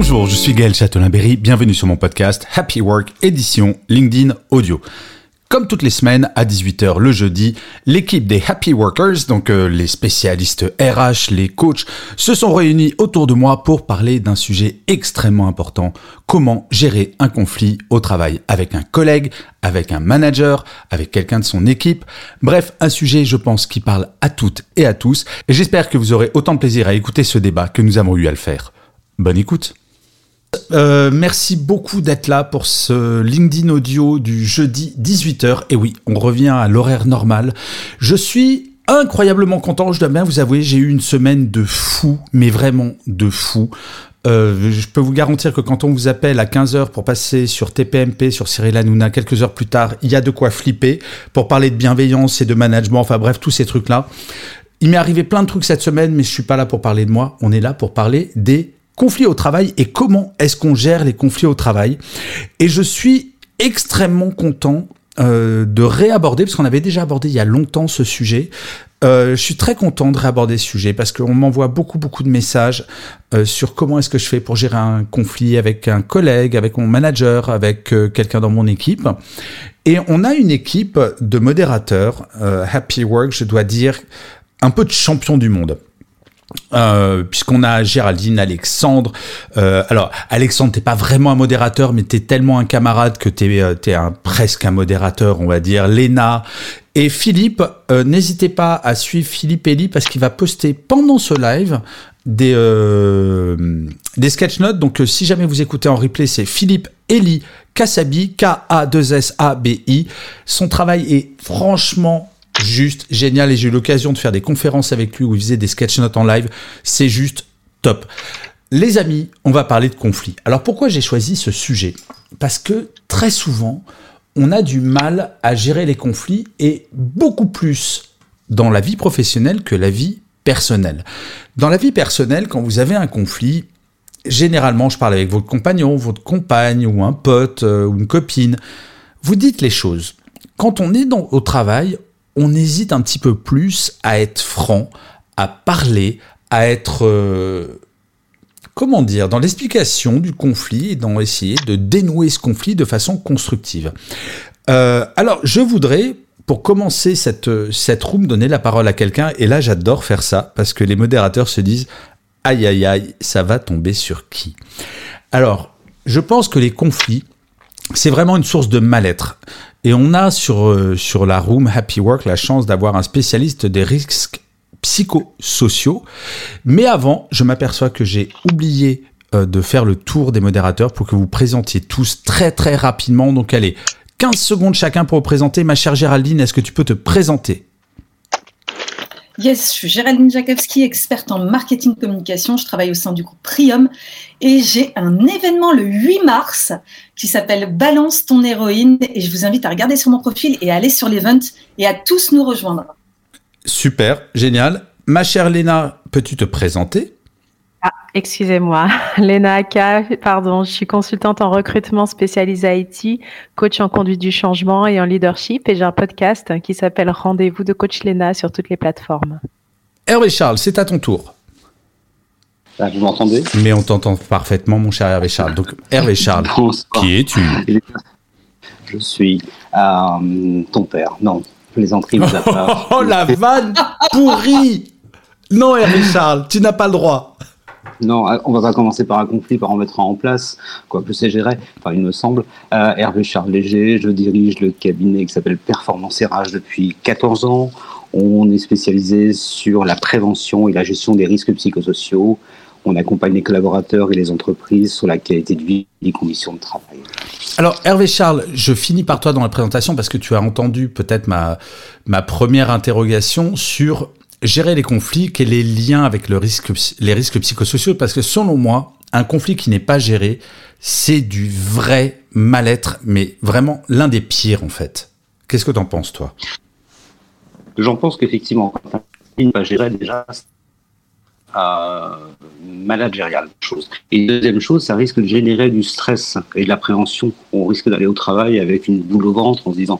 Bonjour, je suis Gaël Châtelain-Berry, bienvenue sur mon podcast Happy Work édition LinkedIn Audio. Comme toutes les semaines, à 18h le jeudi, l'équipe des Happy Workers, donc euh, les spécialistes RH, les coachs, se sont réunis autour de moi pour parler d'un sujet extrêmement important, comment gérer un conflit au travail avec un collègue, avec un manager, avec quelqu'un de son équipe. Bref, un sujet, je pense, qui parle à toutes et à tous, et j'espère que vous aurez autant de plaisir à écouter ce débat que nous avons eu à le faire. Bonne écoute euh, merci beaucoup d'être là pour ce LinkedIn audio du jeudi 18h. Et oui, on revient à l'horaire normal. Je suis incroyablement content, je dois bien vous avouer, j'ai eu une semaine de fou, mais vraiment de fou. Euh, je peux vous garantir que quand on vous appelle à 15h pour passer sur TPMP, sur Cyril Hanouna, quelques heures plus tard, il y a de quoi flipper pour parler de bienveillance et de management, enfin bref, tous ces trucs-là. Il m'est arrivé plein de trucs cette semaine, mais je suis pas là pour parler de moi, on est là pour parler des conflits au travail et comment est-ce qu'on gère les conflits au travail. Et je suis extrêmement content euh, de réaborder, parce qu'on avait déjà abordé il y a longtemps ce sujet. Euh, je suis très content de réaborder ce sujet parce qu'on m'envoie beaucoup beaucoup de messages euh, sur comment est-ce que je fais pour gérer un conflit avec un collègue, avec mon manager, avec quelqu'un dans mon équipe. Et on a une équipe de modérateurs, Happy Work, je dois dire, un peu de champion du monde. Euh, puisqu'on a Géraldine, Alexandre. Euh, alors, Alexandre, t'es pas vraiment un modérateur, mais t'es tellement un camarade que t'es euh, es presque un modérateur, on va dire. Léna et Philippe, n'hésitez pas à suivre Philippe Elie parce qu'il va poster pendant ce live des des sketch notes. Donc, si jamais vous écoutez en replay, c'est Philippe Elie Kasabi, K-A-2-S-A-B-I. Son travail est franchement juste génial et j'ai eu l'occasion de faire des conférences avec lui où il faisait des sketch notes en live. C'est juste top. Les amis, on va parler de conflit. Alors pourquoi j'ai choisi ce sujet? Parce que très souvent, on a du mal à gérer les conflits et beaucoup plus dans la vie professionnelle que la vie personnelle. Dans la vie personnelle, quand vous avez un conflit, généralement, je parle avec votre compagnon, votre compagne ou un pote euh, ou une copine, vous dites les choses. Quand on est au travail, on hésite un petit peu plus à être franc, à parler, à être, euh, comment dire, dans l'explication du conflit et dans essayer de dénouer ce conflit de façon constructive. Euh, alors, je voudrais, pour commencer cette, cette room, donner la parole à quelqu'un, et là j'adore faire ça, parce que les modérateurs se disent, aïe aïe aïe, ça va tomber sur qui? Alors, je pense que les conflits, c'est vraiment une source de mal-être. Et on a sur, euh, sur la room Happy Work la chance d'avoir un spécialiste des risques psychosociaux. Mais avant, je m'aperçois que j'ai oublié euh, de faire le tour des modérateurs pour que vous présentiez tous très très rapidement. Donc allez, 15 secondes chacun pour vous présenter. Ma chère Géraldine, est-ce que tu peux te présenter? Yes, je suis Géraldine Jakowski, experte en marketing communication. Je travaille au sein du groupe Prium et j'ai un événement le 8 mars qui s'appelle Balance ton héroïne et je vous invite à regarder sur mon profil et à aller sur l'event et à tous nous rejoindre. Super, génial. Ma chère Léna, peux-tu te présenter? Ah, excusez-moi. Léna Aka, pardon, je suis consultante en recrutement spécialisée IT, coach en conduite du changement et en leadership et j'ai un podcast qui s'appelle Rendez-vous de coach Léna sur toutes les plateformes. Hervé Charles, c'est à ton tour. Ah, vous m'entendez? Mais on t'entend parfaitement, mon cher Hervé Charles. Donc, Hervé Charles, Bonsoir. qui es-tu? Je suis euh, ton père. Non, plaisanterie part. Oh la vanne pourrie Non Hervé Charles, tu n'as pas le droit. Non, euh, on va pas commencer par un conflit, par en mettre un en place, quoique c'est géré, enfin il me semble. Euh, Hervé Charles Léger, je dirige le cabinet qui s'appelle Performance RH depuis 14 ans. On est spécialisé sur la prévention et la gestion des risques psychosociaux. On accompagne les collaborateurs et les entreprises sur la qualité de vie et les conditions de travail. Alors Hervé Charles, je finis par toi dans la présentation parce que tu as entendu peut-être ma première interrogation sur gérer les conflits, quels les liens avec les risques psychosociaux, parce que selon moi, un conflit qui n'est pas géré, c'est du vrai mal-être, mais vraiment l'un des pires en fait. Qu'est-ce que tu en penses toi? J'en pense qu'effectivement, quand un conflit n'est pas géré déjà, euh, managérial. Chose. Et deuxième chose, ça risque de générer du stress et de l'appréhension. On risque d'aller au travail avec une boule au ventre en se disant,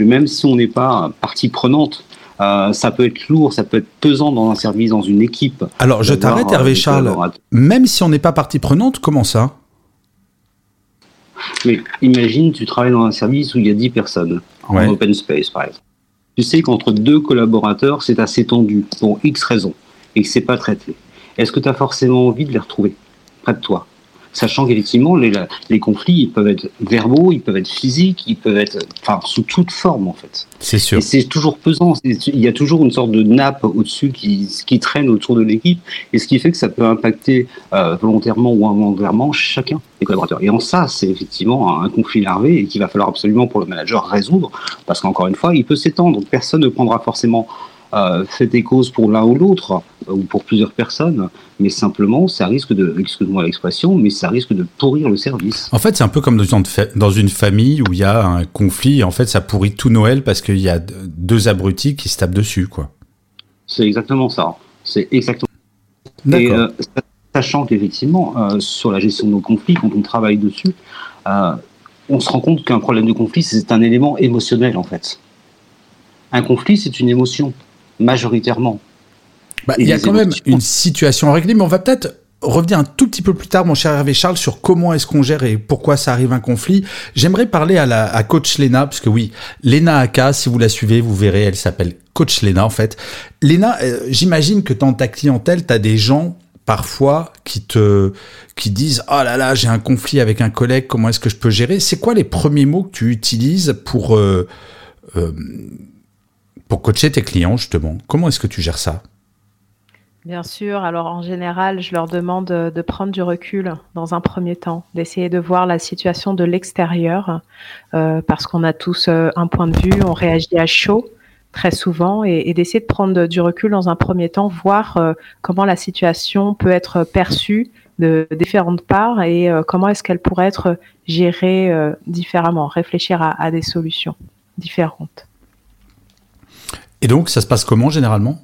même si on n'est pas partie prenante, euh, ça peut être lourd, ça peut être pesant dans un service, dans une équipe. Alors, je t'arrête, Hervé Charles. Même si on n'est pas partie prenante, comment ça? Mais imagine, tu travailles dans un service où il y a 10 personnes, en open space par exemple. Tu sais qu'entre deux collaborateurs, c'est assez tendu, pour X raisons, et que c'est pas traité. Est-ce que tu as forcément envie de les retrouver près de toi? Sachant qu'effectivement, les, les, conflits, ils peuvent être verbaux, ils peuvent être physiques, ils peuvent être enfin, sous toute forme, en fait. C'est sûr. Et c'est toujours pesant. Il y a toujours une sorte de nappe au-dessus qui, qui traîne autour de l'équipe, et ce qui fait que ça peut impacter euh, volontairement ou involontairement chacun des collaborateurs. Et en ça, c'est effectivement un conflit larvé et qu'il va falloir absolument pour le manager résoudre, parce qu'encore une fois, il peut s'étendre. Personne ne prendra forcément euh, fait des causes pour l'un ou l'autre, euh, ou pour plusieurs personnes, mais simplement, ça risque de, excuse-moi l'expression, mais ça risque de pourrir le service. En fait, c'est un peu comme dans une famille où il y a un conflit, et en fait, ça pourrit tout Noël parce qu'il y a deux abrutis qui se tapent dessus, quoi. C'est exactement ça. C'est exactement. Et euh, sachant qu'effectivement, euh, sur la gestion de nos conflits, quand on travaille dessus, on se rend compte qu'un problème de conflit, c'est un élément émotionnel, en fait. Un conflit, c'est une émotion majoritairement. Bah, il y a quand même une situation à régler, mais on va peut-être revenir un tout petit peu plus tard, mon cher Hervé Charles, sur comment est-ce qu'on gère et pourquoi ça arrive un conflit. J'aimerais parler à la à coach Lena, parce que oui, Lena Aka, si vous la suivez, vous verrez, elle s'appelle coach Lena en fait. Lena, euh, j'imagine que dans ta clientèle, tu as des gens parfois qui te qui disent oh là là j'ai un conflit avec un collègue comment est-ce que je peux gérer? C'est quoi les premiers mots que tu utilises pour euh, euh, pour coacher tes clients, justement, comment est-ce que tu gères ça? Bien sûr. Alors en général, je leur demande de prendre du recul dans un premier temps, d'essayer de voir la situation de l'extérieur, euh, parce qu'on a tous euh, un point de vue, on réagit à chaud très souvent, et, d'essayer de prendre du recul dans un premier temps, voir euh, comment la situation peut être perçue de différentes parts et comment est-ce qu'elle pourrait être gérée différemment, réfléchir à des solutions différentes. Et donc, ça se passe comment généralement?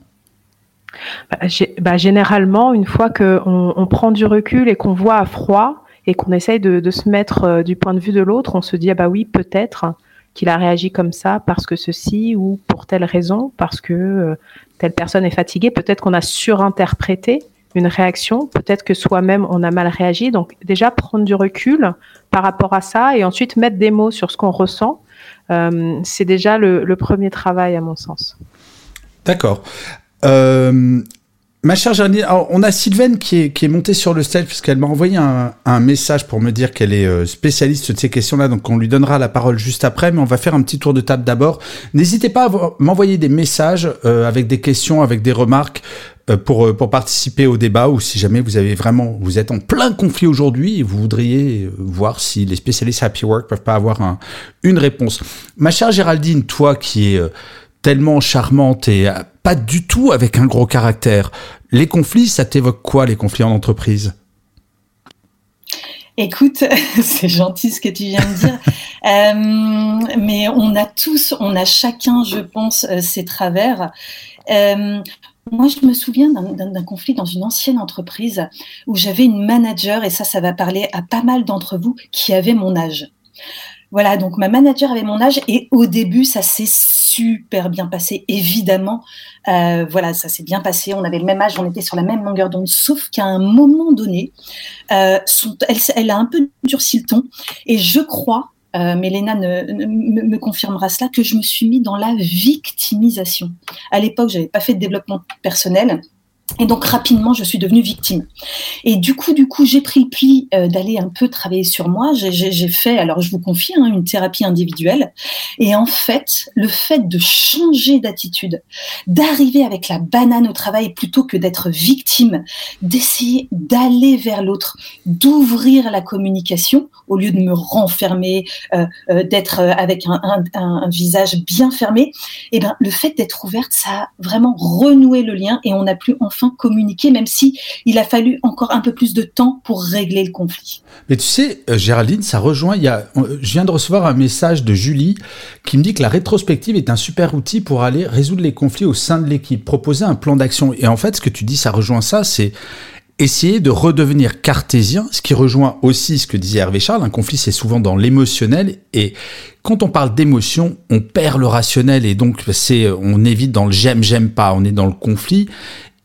Bah, bah, Généralement, une fois qu'on on prend du recul et qu'on voit à froid et qu'on essaye de, se mettre euh, du point de vue de l'autre, on se dit, ah bah oui, peut-être qu'il a réagi comme ça parce que ceci ou pour telle raison, parce que euh, telle personne est fatiguée, peut-être qu'on a surinterprété une réaction, peut-être que soi-même on a mal réagi. Donc déjà prendre du recul par rapport à ça et ensuite mettre des mots sur ce qu'on ressent euh, c'est déjà le, premier travail à mon sens. D'accord. Euh, ma chère Janine, on a Sylvaine qui est, montée sur le stage puisqu'elle m'a envoyé un, message pour me dire qu'elle est euh, spécialiste de ces questions-là, donc on lui donnera la parole juste après, mais on va faire un petit tour de table d'abord. N'hésitez pas à m'envoyer des messages avec des questions, avec des remarques. Euh, pour, euh, participer au débat ou si jamais vous avez vraiment, vous êtes en plein conflit aujourd'hui et vous voudriez euh, voir si les spécialistes Happy Work peuvent pas avoir un, une réponse. Ma chère Géraldine, toi qui es tellement charmante et pas du tout avec un gros caractère, les conflits, ça t'évoque quoi les conflits en entreprise? Écoute, c'est gentil ce que tu viens de dire, euh, mais on a tous, on a chacun, je pense, ses travers. Euh, moi, je me souviens d'un conflit dans une ancienne entreprise où j'avais une manager, et ça, ça va parler à pas mal d'entre vous, qui avait mon âge. Voilà, donc ma manager avait mon âge et au début, ça s'est super bien passé, évidemment. Euh, voilà, ça s'est bien passé. On avait le même âge, on était sur la même longueur d'onde, sauf qu'à un moment donné, euh, elle, a un peu durci le ton. Et je crois euh, Mélena me, confirmera cela, que je me suis mis dans la victimisation. À l'époque, je n'avais pas fait de développement personnel. Et donc rapidement, je suis devenue victime. Et du coup, du coup, j'ai pris le pli euh, d'aller un peu travailler sur moi. J'ai fait, alors je vous confie, hein, une thérapie individuelle. Et en fait, le fait de changer d'attitude, d'arriver avec la banane au travail plutôt que d'être victime, d'essayer d'aller vers l'autre, d'ouvrir la communication au lieu de me renfermer, euh, euh, d'être avec un, visage bien fermé. Et eh ben, le fait d'être ouverte, ça a vraiment renoué le lien et on a pu enfin communiquer, même si il a fallu encore un peu plus de temps pour régler le conflit. Mais tu sais, euh, Géraldine, ça rejoint. Il y je viens de recevoir un message de Julie qui me dit que la rétrospective est un super outil pour aller résoudre les conflits au sein de l'équipe, proposer un plan d'action. Et en fait, ce que tu dis, ça rejoint ça, c'est essayer de redevenir cartésien, ce qui rejoint aussi ce que disait Hervé Charles, un conflit c'est souvent dans l'émotionnel et quand on parle d'émotion, on perd le rationnel et donc c'est on évite dans le j'aime j'aime pas, on est dans le conflit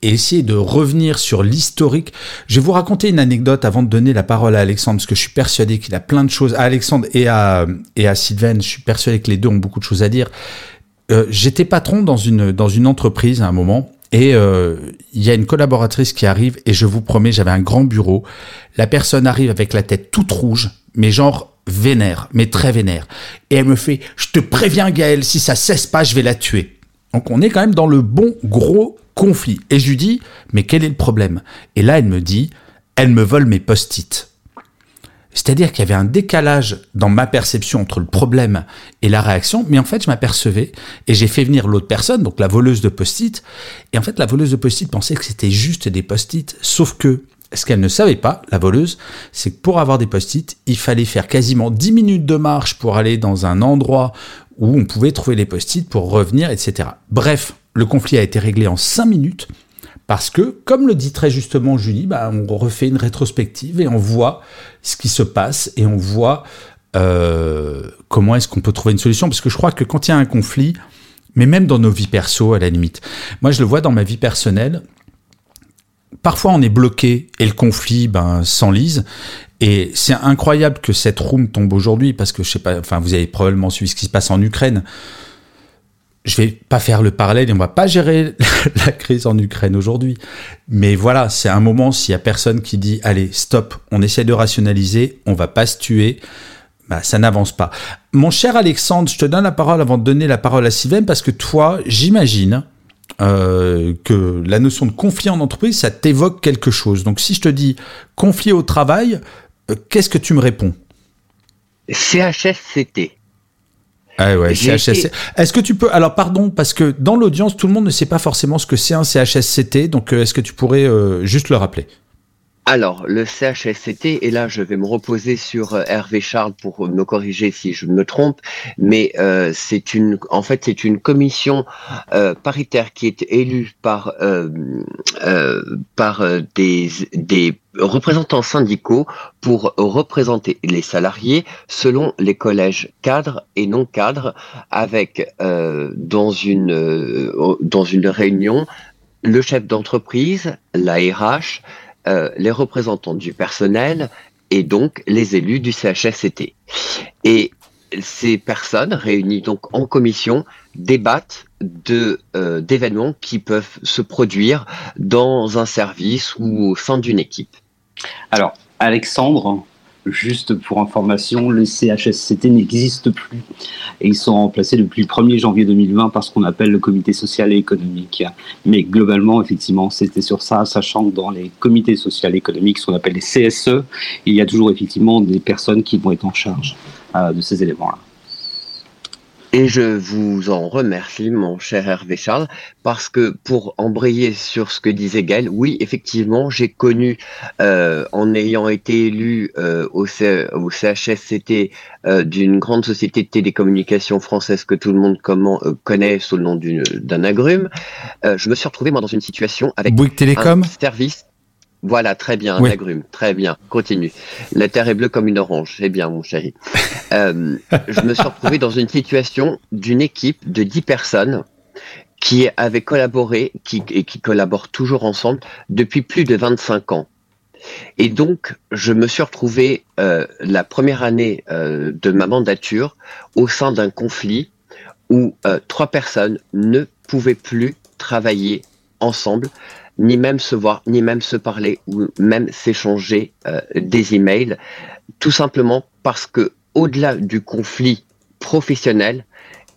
et essayer de revenir sur l'historique. Je vais vous raconter une anecdote avant de donner la parole à Alexandre, parce que je suis persuadé qu'il a plein de choses, à Alexandre et à, et à Sylvain, je suis persuadé que les deux ont beaucoup de choses à dire. Euh, J'étais patron dans une, dans une entreprise à un moment, et euh, il y a une collaboratrice qui arrive, et je vous promets, j'avais un grand bureau. La personne arrive avec la tête toute rouge, mais genre vénère, mais très vénère. Et elle me fait, je te préviens Gaël, si ça cesse pas, je vais la tuer. Donc on est quand même dans le bon gros conflit. Et je lui dis, mais quel est le problème? Et là, elle me dit, elle me vole mes post-it. C'est-à-dire qu'il y avait un décalage dans ma perception entre le problème et la réaction, mais en fait, je m'apercevais et j'ai fait venir l'autre personne, donc la voleuse de post-it. Et en fait, la voleuse de post-it pensait que c'était juste des post-it, sauf que ce qu'elle ne savait pas, la voleuse, c'est que pour avoir des post-it, il fallait faire quasiment 10 minutes de marche pour aller dans un endroit où on pouvait trouver les post-it pour revenir, etc. Bref, le conflit a été réglé en 5 minutes parce que, comme le dit très justement Julie, bah, on refait une rétrospective et on voit ce qui se passe et on voit euh, comment est-ce qu'on peut trouver une solution. Parce que je crois que quand il y a un conflit, mais même dans nos vies perso à la limite, moi je le vois dans ma vie personnelle, parfois on est bloqué et le conflit ben, s'enlise. Et c'est incroyable que cette room tombe aujourd'hui parce que je sais pas, enfin vous avez probablement suivi ce qui se passe en Ukraine je vais pas faire le parallèle et on va pas gérer la crise en Ukraine aujourd'hui. Mais voilà, c'est un moment s'il y a personne qui dit allez, stop, on essaie de rationaliser, on va pas se tuer. Bah, ça n'avance pas. Mon cher Alexandre, je te donne la parole avant de donner la parole à Sylvain parce que toi, j'imagine euh, que la notion de conflit en entreprise, ça t'évoque quelque chose. Donc si je te dis conflit au travail, euh, qu'est-ce que tu me réponds? CHSCT. Ah ouais, CHSCT. Est-ce que tu peux alors pardon parce que dans l'audience tout le monde ne sait pas forcément ce que c'est un CHSCT donc euh, est-ce que tu pourrais euh, juste le rappeler? Alors, le CHSCT, et là je vais me reposer sur euh, Hervé Charles pour me corriger si je me trompe, mais euh, c'est une, en fait, c'est une commission euh, paritaire qui est élue par des représentants syndicaux pour représenter les salariés selon les collèges cadres et non cadres, avec dans une dans une réunion le chef d'entreprise, la RH, euh, les représentants du personnel et donc les élus du CHSCT. Et ces personnes réunies donc en commission débattent de euh, d'événements qui peuvent se produire dans un service ou au sein d'une équipe. Alors, Alexandre, Juste pour information, le CHSCT n'existe plus et ils sont remplacés depuis le 1er janvier 2020 par ce qu'on appelle le comité social et économique. Mais globalement, effectivement, c'était sur ça, sachant que dans les comités sociaux et économiques, ce qu'on appelle les CSE, il y a toujours effectivement des personnes qui vont être en charge euh, de ces éléments-là. Et je vous en remercie, mon cher Hervé Charles, parce que pour embrayer sur ce que disait Gaël, oui, effectivement, j'ai connu, euh, en ayant été élu euh, au, au, CHSCT euh, d'une grande société de télécommunications française que tout le monde comment, euh, connaît sous le nom d'un agrume, euh, je me suis retrouvé moi dans une situation avec Bouygues Télécom un service voilà, très bien, un agrume, très bien. Continue. La terre est bleue comme une orange. C'est bien, mon chéri. Euh, je me suis retrouvé dans une situation d'une équipe de 10 personnes qui avaient collaboré qui, et qui collaborent toujours ensemble depuis plus de 25 ans. Et donc, je me suis retrouvé euh, la première année euh, de ma mandature au sein d'un conflit où trois personnes ne pouvaient plus travailler ensemble ni même se voir, ni même se parler, ou même s'échanger euh, des emails, tout simplement parce que au-delà du conflit professionnel,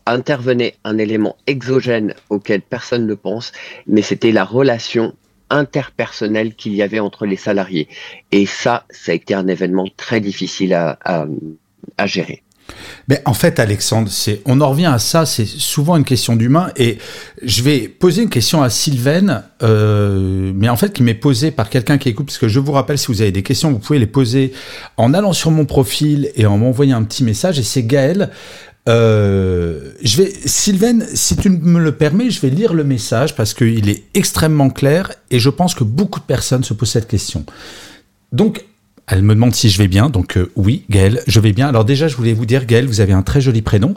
intervenait un élément exogène auquel personne ne pense, mais c'était la relation interpersonnelle qu'il y avait entre les salariés. Et ça, ça a été un événement très difficile à, à gérer. Mais en fait, Alexandre, c'est, on en revient à ça, c'est souvent une question d'humain. Et je vais poser une question à Sylvaine, euh, mais en fait, qui m'est posée par quelqu'un qui écoute, parce que je vous rappelle, si vous avez des questions, vous pouvez les poser en allant sur mon profil et en m'envoyant un petit message. Et c'est Gaël. Euh, Sylvaine, si tu me le permets, je vais lire le message parce qu'il est extrêmement clair et je pense que beaucoup de personnes se posent cette question. Donc, elle me demande si je vais bien, donc euh, oui, Gaëlle, je vais bien. Alors déjà, je voulais vous dire, Gaëlle, vous avez un très joli prénom,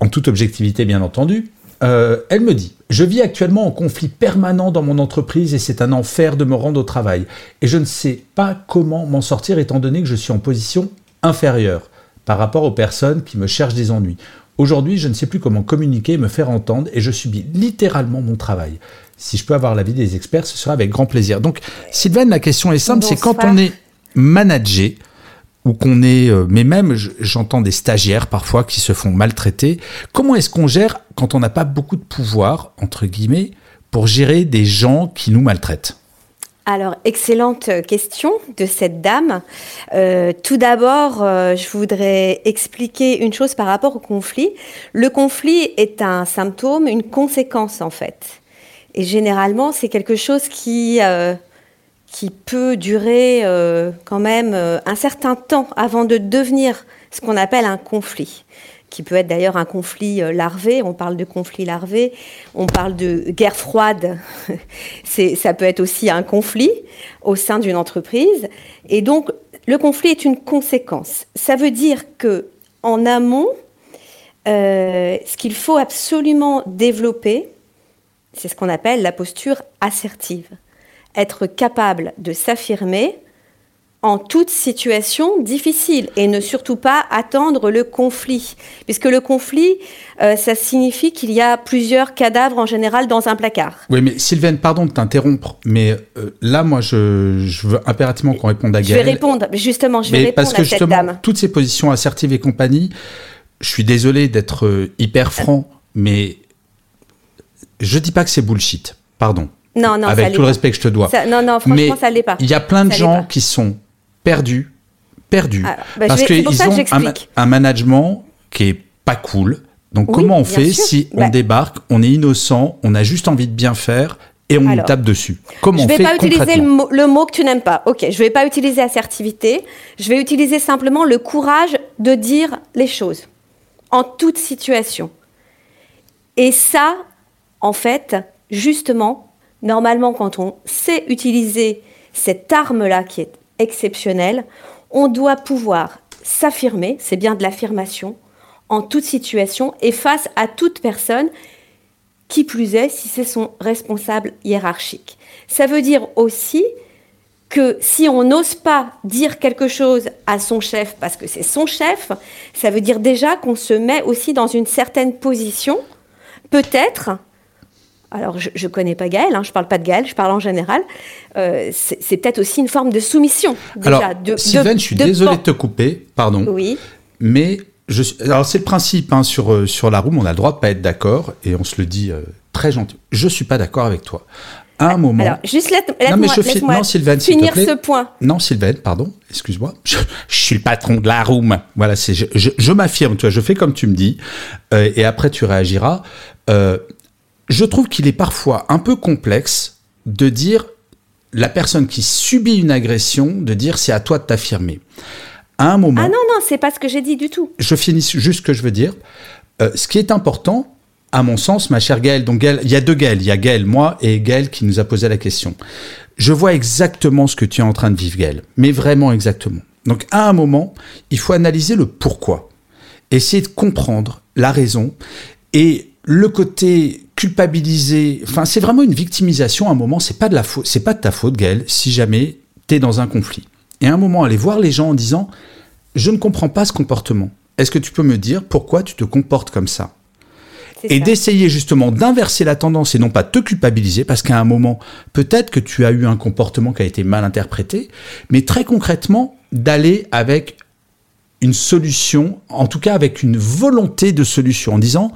en toute objectivité, bien entendu. Euh, elle me dit, je vis actuellement en conflit permanent dans mon entreprise et c'est un enfer de me rendre au travail. Et je ne sais pas comment m'en sortir étant donné que je suis en position inférieure par rapport aux personnes qui me cherchent des ennuis. Aujourd'hui, je ne sais plus comment communiquer et me faire entendre et je subis littéralement mon travail. Si je peux avoir l'avis des experts, ce sera avec grand plaisir. Donc, Sylvain, la question est simple, c'est quand on est manager ou qu'on est, euh, mais même j'entends des stagiaires parfois qui se font maltraiter. Comment est-ce qu'on gère quand on n'a pas beaucoup de pouvoir, entre guillemets, pour gérer des gens qui nous maltraitent? Alors, excellente question de cette dame. Euh, tout d'abord, euh, je voudrais expliquer une chose par rapport au conflit. Le conflit est un symptôme, une conséquence en fait. Et généralement, c'est quelque chose qui qui peut durer euh, quand même euh, un certain temps avant de devenir ce qu'on appelle un conflit, qui peut être d'ailleurs un conflit euh, larvé. On parle de conflit larvé, on parle de guerre froide. ça peut être aussi un conflit au sein d'une entreprise. Et donc, le conflit est une conséquence. Ça veut dire que en amont, ce qu'il faut absolument développer, c'est ce qu'on appelle la posture assertive être capable de s'affirmer en toute situation difficile et ne surtout pas attendre le conflit. Puisque le conflit, euh, ça signifie qu'il y a plusieurs cadavres en général dans un placard. Oui, mais Sylvaine, pardon de t'interrompre, mais euh, là, moi, je, veux impérativement qu'on réponde à Gaëlle. Je vais répondre, justement, je vais répondre parce que à cette justement, dame. Toutes ces positions assertives et compagnie, je suis désolé d'être euh, hyper franc, mais je dis pas que c'est bullshit, pardon. Non, non, avec tout le respect que je te dois. non, non, franchement, ça l'est pas. Il y a plein de gens qui sont perdus, perdus, ah, bah, parce qu'ils ont un, management qui est pas cool. Donc comment on fait si on bah débarque, on est innocent, on a juste envie de bien faire et on nous tape dessus? Comment je vais pas utiliser le mot, le mot, que tu n'aimes pas. Ok, je vais pas utiliser assertivité. Je vais utiliser simplement le courage de dire les choses en toute situation. Et ça, en fait, justement, Normalement, quand on sait utiliser cette arme-là qui est exceptionnelle, on doit pouvoir s'affirmer, c'est bien de l'affirmation, en toute situation et face à toute personne, qui plus est si c'est son responsable hiérarchique. Ça veut dire aussi que si on n'ose pas dire quelque chose à son chef parce que c'est son chef, ça veut dire déjà qu'on se met aussi dans une certaine position, peut-être alors je ne connais pas Gaël, hein, je ne parle pas de Gaël, je parle en général, euh, c'est peut-être aussi une forme de soumission. Déjà, alors, de, Sylvain, je suis désolé de te couper, pardon. Oui. Mais je, alors c'est le principe hein, sur, euh, sur la room, on a le droit de pas être d'accord et on se le dit euh, très gentil. Je suis pas d'accord avec toi. À un moment. Alors, juste laisse, non, laisse Sylvain, finir ce point. Non, Sylvain, pardon, excuse-moi. Je, suis le patron de la room. Voilà, c'est je, je, m'affirme, tu vois, je fais comme tu me dis, et après tu réagiras. Euh, je trouve qu'il est parfois un peu complexe de dire la personne qui subit une agression, de dire c'est à toi de t'affirmer. À un moment. Ah non, non, c'est pas ce que j'ai dit du tout. Je finis juste ce que je veux dire. Euh, ce qui est important, à mon sens, ma chère Gaëlle, donc il y a deux Gaël, il y a Gaël, moi, et Gaël qui nous a posé la question. Je vois exactement ce que tu es en train de vivre, Gaël, mais vraiment exactement. Donc à un moment, il faut analyser le pourquoi, essayer de comprendre la raison, et le côté culpabiliser, enfin c'est vraiment une victimisation à un moment, c'est pas de la faute, c'est pas de ta faute Gaël si jamais tu es dans un conflit. Et à un moment aller voir les gens en disant je ne comprends pas ce comportement. Est-ce que tu peux me dire pourquoi tu te comportes comme ça? Et d'essayer justement d'inverser la tendance et non pas te culpabiliser parce qu'à un moment, peut-être que tu as eu un comportement qui a été mal interprété, mais très concrètement, d'aller avec une solution, en tout cas avec une volonté de solution, en disant,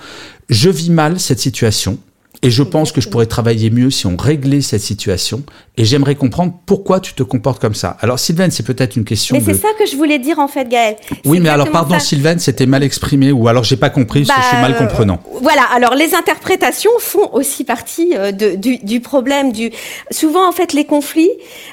je vis mal cette situation, et je pense que je pourrais travailler mieux si on réglait cette situation. Et j'aimerais comprendre pourquoi tu te comportes comme ça. Alors, Sylvain, c'est peut-être une question. Mais c'est ça que je voulais dire en fait, Gaël. Oui, mais alors, pardon, Sylvain, c'était mal exprimé ou alors j'ai pas compris parce que je suis mal bah, comprenant. voilà. Alors, les interprétations font aussi partie euh, de, du, du, problème. Du souvent, en fait, les conflits,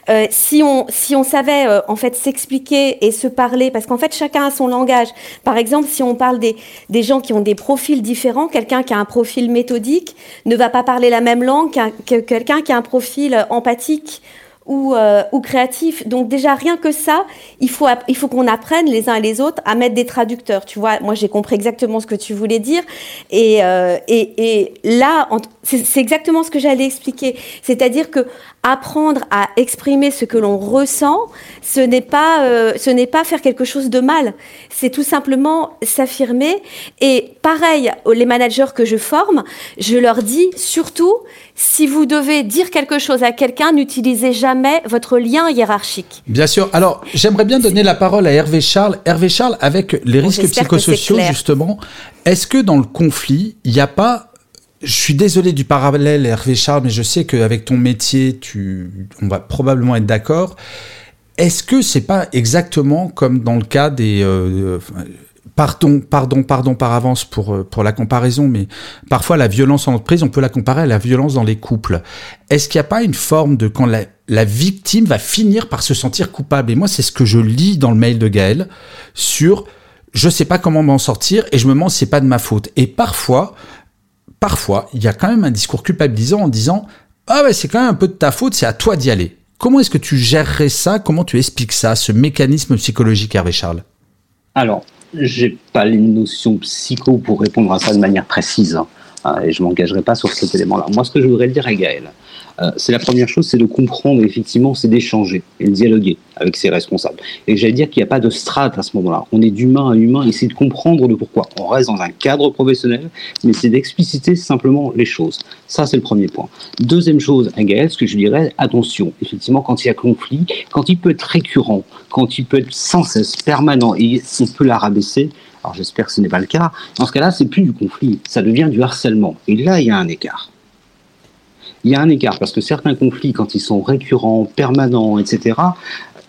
euh, si on si on savait euh, en fait s'expliquer et se parler, parce qu'en fait, chacun a son langage. Par exemple, si on parle des des gens qui ont des profils différents, quelqu'un qui a un profil méthodique ne va pas parler la même langue que quelqu'un qui a un profil empathique ou, euh, ou créatif. Donc déjà rien que ça, il faut il faut qu'on apprenne les uns et les autres à mettre des traducteurs. Tu vois, moi j'ai compris exactement ce que tu voulais dire et euh, et, et, là c'est exactement ce que j'allais expliquer. C'est-à-dire que apprendre à exprimer ce que l'on ressent, ce n'est pas euh, ce n'est pas faire quelque chose de mal. C'est tout simplement s'affirmer. Et pareil, les managers que je forme, je leur dis surtout si vous devez dire quelque chose à quelqu'un, n'utilisez jamais votre lien hiérarchique. Bien sûr. Alors, j'aimerais bien donner la parole à Hervé Charles. Hervé Charles, avec les risques psychosociaux, justement, est-ce que dans le conflit, il n'y a pas je suis désolé du parallèle, Hervé Charles, mais je sais qu'avec ton métier, tu, on va probablement être d'accord. Est-ce que c'est pas exactement comme dans le cas des, euh, Pardon, pardon, pardon par avance pour, euh, pour la comparaison, mais parfois la violence en entreprise, on peut la comparer à la violence dans les couples. Est-ce qu'il n'y a pas une forme de quand la, la victime va finir par se sentir coupable? Et moi, c'est ce que je lis dans le mail de Gaël sur je sais pas comment m'en sortir et je me mens, c'est pas de ma faute. Et parfois, parfois, il y a quand même un discours culpabilisant en disant ah ouais, c'est quand même un peu de ta faute, c'est à toi d'y aller. Comment est-ce que tu gérerais ça? Comment tu expliques ça, ce mécanisme psychologique, Hervé Charles? Alors, j'ai pas les notions psycho pour répondre à ça de manière précise. Hein. Et je m'engagerai pas sur cet élément-là. Moi, ce que je voudrais dire à Gaël, euh, c'est la première chose, c'est de comprendre effectivement, c'est d'échanger et de dialoguer avec ses responsables. Et j'allais dire qu'il n'y a pas de strate à ce moment-là. On est d'humain à humain c'est de comprendre le pourquoi. On reste dans un cadre professionnel, mais c'est d'expliciter simplement les choses. Ça, c'est le premier point. Deuxième chose, à Gaël, ce que je dirais, attention, effectivement, quand il y a conflit, quand il peut être récurrent, quand il peut être sans cesse permanent et on peut la rabaisser, alors j'espère que ce n'est pas le cas, dans ce cas-là, c'est plus du conflit, ça devient du harcèlement. Et là, il y a un écart il y a un écart parce que certains conflits, quand ils sont récurrents, permanents, etc.,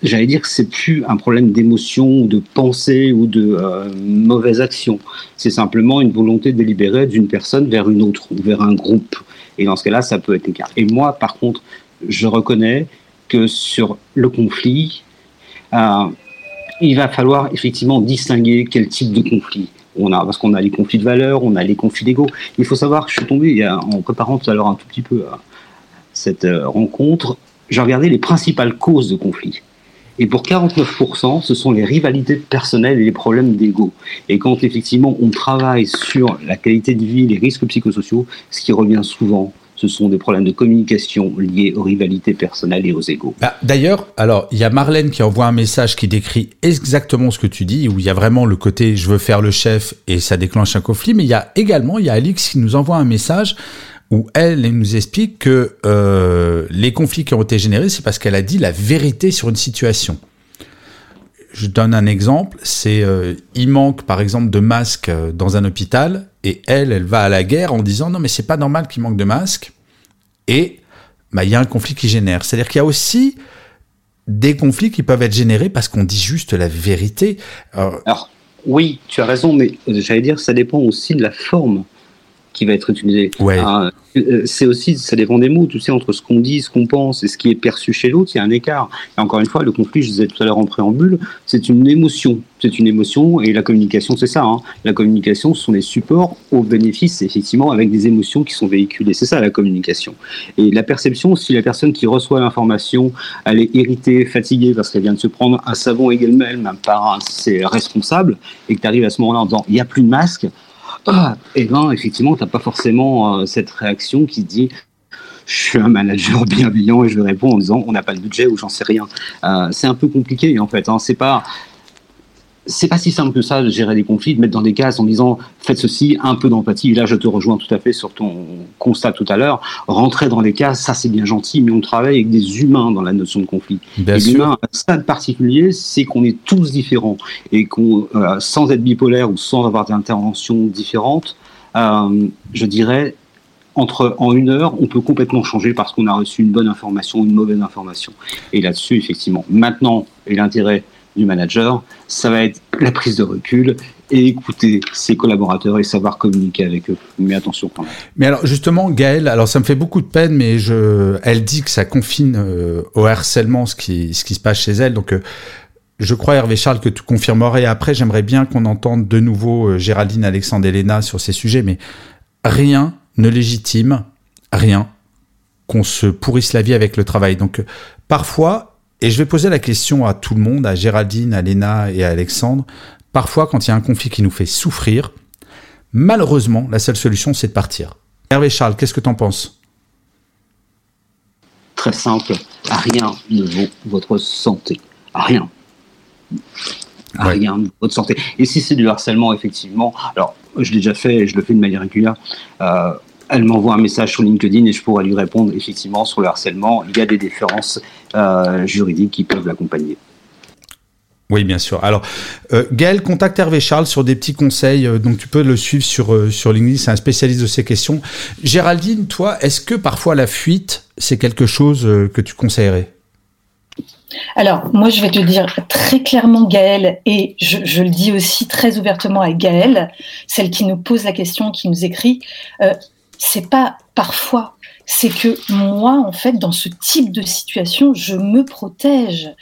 j'allais dire que c'est plus un problème d'émotion, de pensée ou de euh, mauvaise action. C'est simplement une volonté délibérée d'une personne vers une autre ou vers un groupe. Et dans ce cas-là, ça peut être écart. Et moi, par contre, je reconnais que sur le conflit, euh, il va falloir effectivement distinguer quel type de conflit on a, parce qu'on a les conflits de valeurs, on a les conflits d'ego. Il faut savoir que je suis tombé, en préparant tout à l'heure un tout petit peu à cette euh, rencontre, j'ai regardé les principales causes de conflits. Et pour 49%, ce sont les rivalités personnelles et les problèmes d'ego. Et quand effectivement on travaille sur la qualité de vie, les risques psychosociaux, ce qui revient souvent, ce sont des problèmes de communication liés aux rivalités personnelles et aux égaux. Bah, d'ailleurs, alors il y a Marlène qui envoie un message qui décrit exactement ce que tu dis, où il y a vraiment le côté je veux faire le chef et ça déclenche un conflit, mais il y a également il y a Alix qui nous envoie un message où elle, nous explique que euh, les conflits qui ont été générés, c'est parce qu'elle a dit la vérité sur une situation. Je donne un exemple, c'est euh, il manque par exemple de masques euh, dans un hôpital et elle, elle va à la guerre en disant non mais c'est pas normal qu'il manque de masques et bah, il y a un conflit qui génère. C'est-à-dire qu'il y a aussi des conflits qui peuvent être générés parce qu'on dit juste la vérité. Alors oui, tu as raison, mais j'allais dire ça dépend aussi de la forme qui va être utilisé. Ouais. Ah, euh, c'est aussi, ça dépend des mots, tu sais, entre ce qu'on dit, ce qu'on pense et ce qui est perçu chez l'autre, il y a un écart. Et encore une fois, le conflit, je disais tout à l'heure en préambule, c'est une émotion. C'est une émotion et la communication, c'est ça. Hein. La communication, ce sont des supports au bénéfice, effectivement, avec des émotions qui sont véhiculées. C'est ça la communication. Et la perception, si la personne qui reçoit l'information, elle est irritée, fatiguée parce qu'elle vient de se prendre un savon également, même par ses responsables, et que tu arrives à ce moment-là en disant il n'y a plus de masque, ah, et eh ben effectivement, tu n'as pas forcément euh, cette réaction qui dit je suis un manager bienveillant et je réponds en disant on n'a pas de budget ou j'en sais rien. Euh, c'est un peu compliqué en fait. Hein. C'est pas c'est pas si simple que ça de gérer des conflits, de mettre dans des cases en disant faites ceci, un peu d'empathie. Là, je te rejoins tout à fait sur ton constat tout à l'heure. Rentrer dans des cases, ça c'est bien gentil, mais on travaille avec des humains dans la notion de conflit. Bien et l'humain, un stade particulier, c'est qu'on est tous différents et qu'on, euh, sans être bipolaire ou sans avoir d'interventions différentes, euh, je dirais, entre, en une heure, on peut complètement changer parce qu'on a reçu une bonne information, une mauvaise information. Et là-dessus, effectivement, maintenant, et l'intérêt du manager, ça va être la prise de recul et écouter ses collaborateurs et savoir communiquer avec eux. Mais attention quand même. Mais alors justement, Gaëlle, alors ça me fait beaucoup de peine, mais je, elle dit que ça confine euh, au harcèlement ce qui, se passe chez elle. Donc euh, je crois, Hervé Charles, que tu confirmerais. Après, j'aimerais bien qu'on entende de nouveau euh, Géraldine, Alexandre et Léna sur ces sujets, mais rien ne légitime, rien, qu'on se pourrisse la vie avec le travail. Donc parfois, et je vais poser la question à tout le monde, à Géraldine, à Léna et à Alexandre, parfois quand il y a un conflit qui nous fait souffrir, malheureusement, la seule solution, c'est de partir. Hervé Charles, qu'est-ce que tu en penses? Très simple, rien ne vaut votre santé. Rien. Ouais. Rien ne vaut votre santé. Et si c'est du harcèlement, effectivement, alors je l'ai déjà fait et je le fais de manière régulière. euh, elle m'envoie un message sur LinkedIn et je pourrais lui répondre effectivement sur le harcèlement. Il y a des différences euh, juridiques qui peuvent l'accompagner. Oui, bien sûr. Alors, euh, Gaël, contacte Hervé Charles sur des petits conseils. euh, donc, tu peux le suivre sur, euh, sur LinkedIn. C'est un spécialiste de ces questions. Géraldine, toi, est-ce que parfois la fuite, c'est quelque chose euh, que tu conseillerais? Alors, moi, je vais te dire très clairement, Gaëlle, et je, je le dis aussi très ouvertement à Gaëlle, celle qui nous pose la question, qui nous écrit, euh, c'est pas parfois, c'est que moi, en fait, dans ce type de situation, je me protège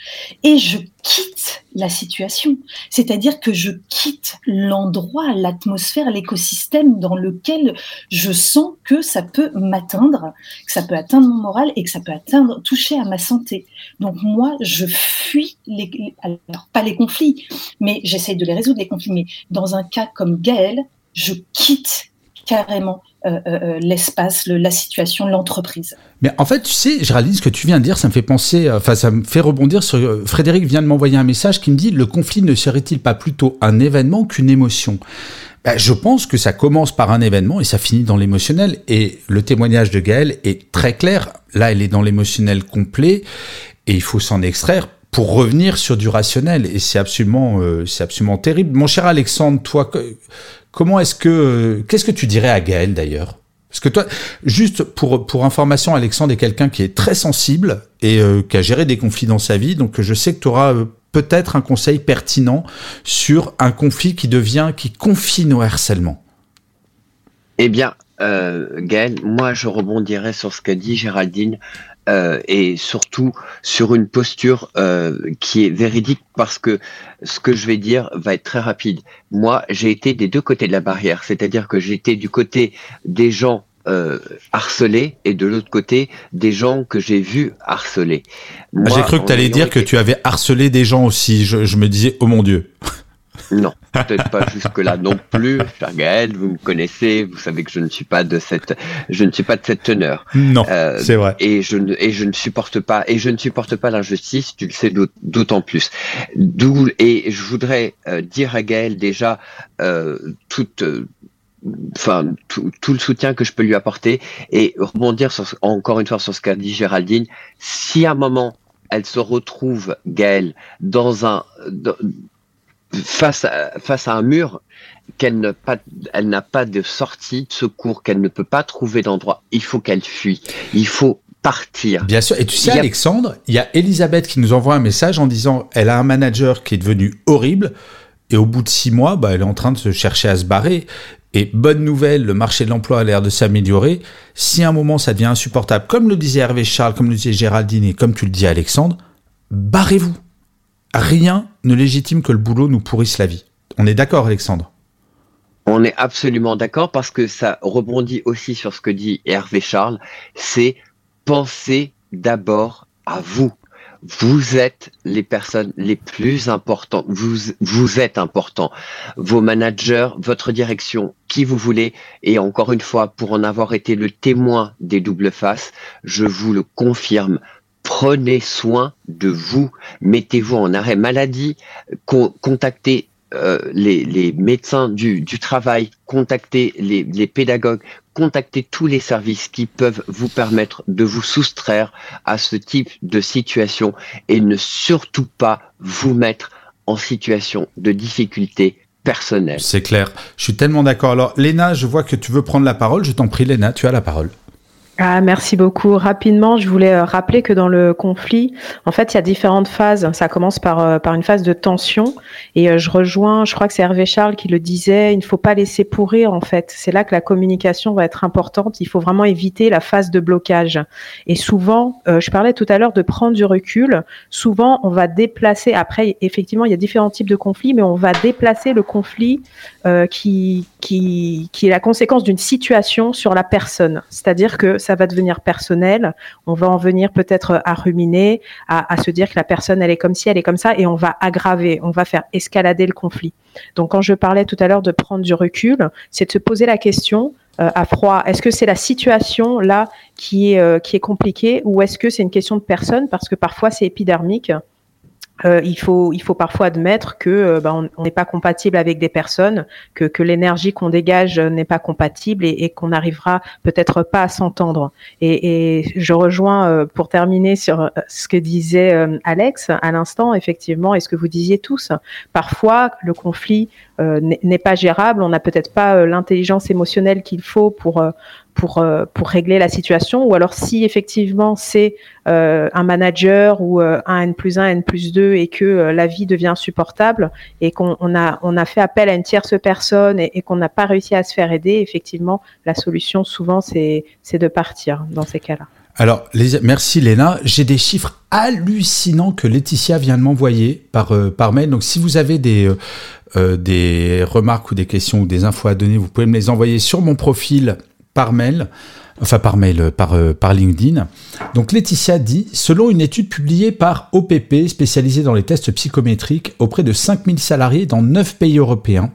et je quitte la situation. C'est-à-dire que je quitte l'endroit, l'atmosphère, l'écosystème dans lequel je sens que ça peut m'atteindre, que ça peut atteindre mon moral et que ça peut atteindre, toucher à ma santé. Donc moi, je fuis les, alors pas les conflits, mais j'essaye de les résoudre les conflits. Mais dans un cas comme Gaël, je quitte carrément euh, euh, euh, l'espace, le- la situation, l'entreprise. Mais en fait, tu sais, Géraldine, ce que tu viens de dire, ça me fait penser, enfin, ça me fait rebondir sur. Frédéric vient de m'envoyer un message qui me dit le conflit ne serait-il pas plutôt un événement qu'une émotion? Ben, Je pense que ça commence par un événement et ça finit dans l'émotionnel. Et le témoignage de Gaëlle est très clair. Là, elle est dans l'émotionnel complet et il faut s'en extraire pour revenir sur du rationnel. Et c'est absolument, c'est absolument terrible. Mon cher Alexandre, toi, comment est-ce que, euh, qu'est-ce que tu dirais à Gaëlle d'ailleurs? Parce que toi, juste pour, pour information, Alexandre est quelqu'un qui est très sensible et euh, qui a géré des conflits dans sa vie. Donc, je sais que tu auras peut-être un conseil pertinent sur un conflit qui devient, qui confine au harcèlement. Eh bien, euh, Gaël, moi je rebondirais sur ce qu'a dit Géraldine euh, et surtout sur une posture euh, qui est véridique parce que ce que je vais dire va être très rapide. Moi, j'ai été des deux côtés de la barrière, c'est-à-dire que j'étais du côté des gens euh, harcelés et de l'autre côté des gens que j'ai vus Moi, J'ai cru que tu allais dire que tu avais harcelé des gens aussi. Je, je me disais, oh mon Dieu. Non, peut-être pas jusque-là non plus. Cher Gaël, vous me connaissez, vous savez que je ne suis pas de cette, je ne suis pas de cette teneur. Non, Euh, c'est vrai. Et je ne et je ne supporte pas et je ne supporte pas l'injustice. Tu le sais d'aut- d'autant plus. D'où et je voudrais euh, dire à Gaël déjà euh, toute euh, Enfin, tout, tout le soutien que je peux lui apporter et rebondir sur, encore une fois sur ce qu'a dit Géraldine. Si à un moment elle se retrouve, Gaëlle, dans un, dans- face à, face à un mur, qu'elle n'a pas, elle n'a pas de sortie de secours, qu'elle ne peut pas trouver d'endroit, il faut qu'elle fuit. Il faut partir. Bien sûr. Et tu sais, Il y a- Alexandre, il y a Elisabeth qui nous envoie un message en disant elle a un manager qui est devenu horrible et au bout de six mois, bah, elle est en train de se chercher à se barrer. Et bonne nouvelle, le marché de l'emploi a l'air de s'améliorer. Si à un moment ça devient insupportable, comme le disait Hervé Charles, comme le disait Géraldine et comme tu le dis Alexandre, barrez-vous. Rien ne légitime que le boulot nous pourrisse la vie. On est d'accord, Alexandre? On est absolument d'accord parce que ça rebondit aussi sur ce que dit Hervé Charles, c'est penser d'abord à vous. Vous êtes les personnes les plus importantes. Vous, vous êtes important. Vos managers, votre direction, qui vous voulez. Et encore une fois, pour en avoir été le témoin des doubles faces, je vous le confirme. Prenez soin de vous. Mettez-vous en arrêt maladie. Con- contactez les, médecins du, travail, contactez les, pédagogues, contactez tous les services qui peuvent vous permettre de vous soustraire à ce type de situation et ne surtout pas vous mettre en situation de difficulté personnelle. C'est clair. Je suis tellement d'accord. Alors, Léna, je vois que tu veux prendre la parole. Je t'en prie, Léna, tu as la parole. Ah, merci beaucoup. Rapidement, je voulais euh, rappeler que dans le conflit, en fait, il y a différentes phases. Ça commence par, euh, par une phase de tension. Et euh, je rejoins, je crois que c'est Hervé Charles qui le disait, il ne faut pas laisser pourrir, en fait. C'est là que la communication va être importante. Il faut vraiment éviter la phase de blocage. Et souvent, je parlais tout à l'heure de prendre du recul. Souvent, on va déplacer, après, effectivement, il y a différents types de conflits, mais on va déplacer le conflit qui, qui, qui est la conséquence d'une situation sur la personne. C'est-à-dire que ça va devenir personnel. On va en venir peut-être à ruminer, à, se dire que la personne, elle est comme ci, elle est comme ça, et on va aggraver, on va faire escalader le conflit. Donc, quand je parlais tout à l'heure de prendre du recul, c'est de se poser la question euh, à froid. Est-ce que c'est la situation là qui est, euh, qui est compliquée ou est-ce que c'est une question de personne? Parce que parfois c'est épidermique euh, il, faut, il faut parfois admettre que euh, ben, on n'est pas compatible avec des personnes, que, que l'énergie qu'on dégage n'est pas compatible et, et qu'on n'arrivera peut-être pas à s'entendre. Et, et, je rejoins euh, pour terminer sur ce que disait Alex à l'instant, effectivement, et ce que vous disiez tous. Parfois, le conflit n'est pas gérable, on n'a peut-être pas l'intelligence émotionnelle qu'il faut pour pour, euh, pour régler la situation ou alors si effectivement c'est euh, un manager ou euh, un N plus 1, N plus 2 et que la vie devient insupportable et qu'on a, on a fait appel à une tierce personne et, qu'on n'a pas réussi à se faire aider, effectivement, la solution souvent c'est de partir dans ces cas-là. Alors, merci Léna. J'ai des chiffres hallucinants que Laetitia vient de m'envoyer par, par mail. Donc, si vous avez des, des remarques ou des questions ou des infos à donner, vous pouvez me les envoyer sur mon profil par mail, enfin par mail, euh, par, euh, par LinkedIn. Donc Laetitia dit, selon une étude publiée par OPP, spécialisée dans les tests psychométriques auprès de 5000 salariés dans 9 pays européens,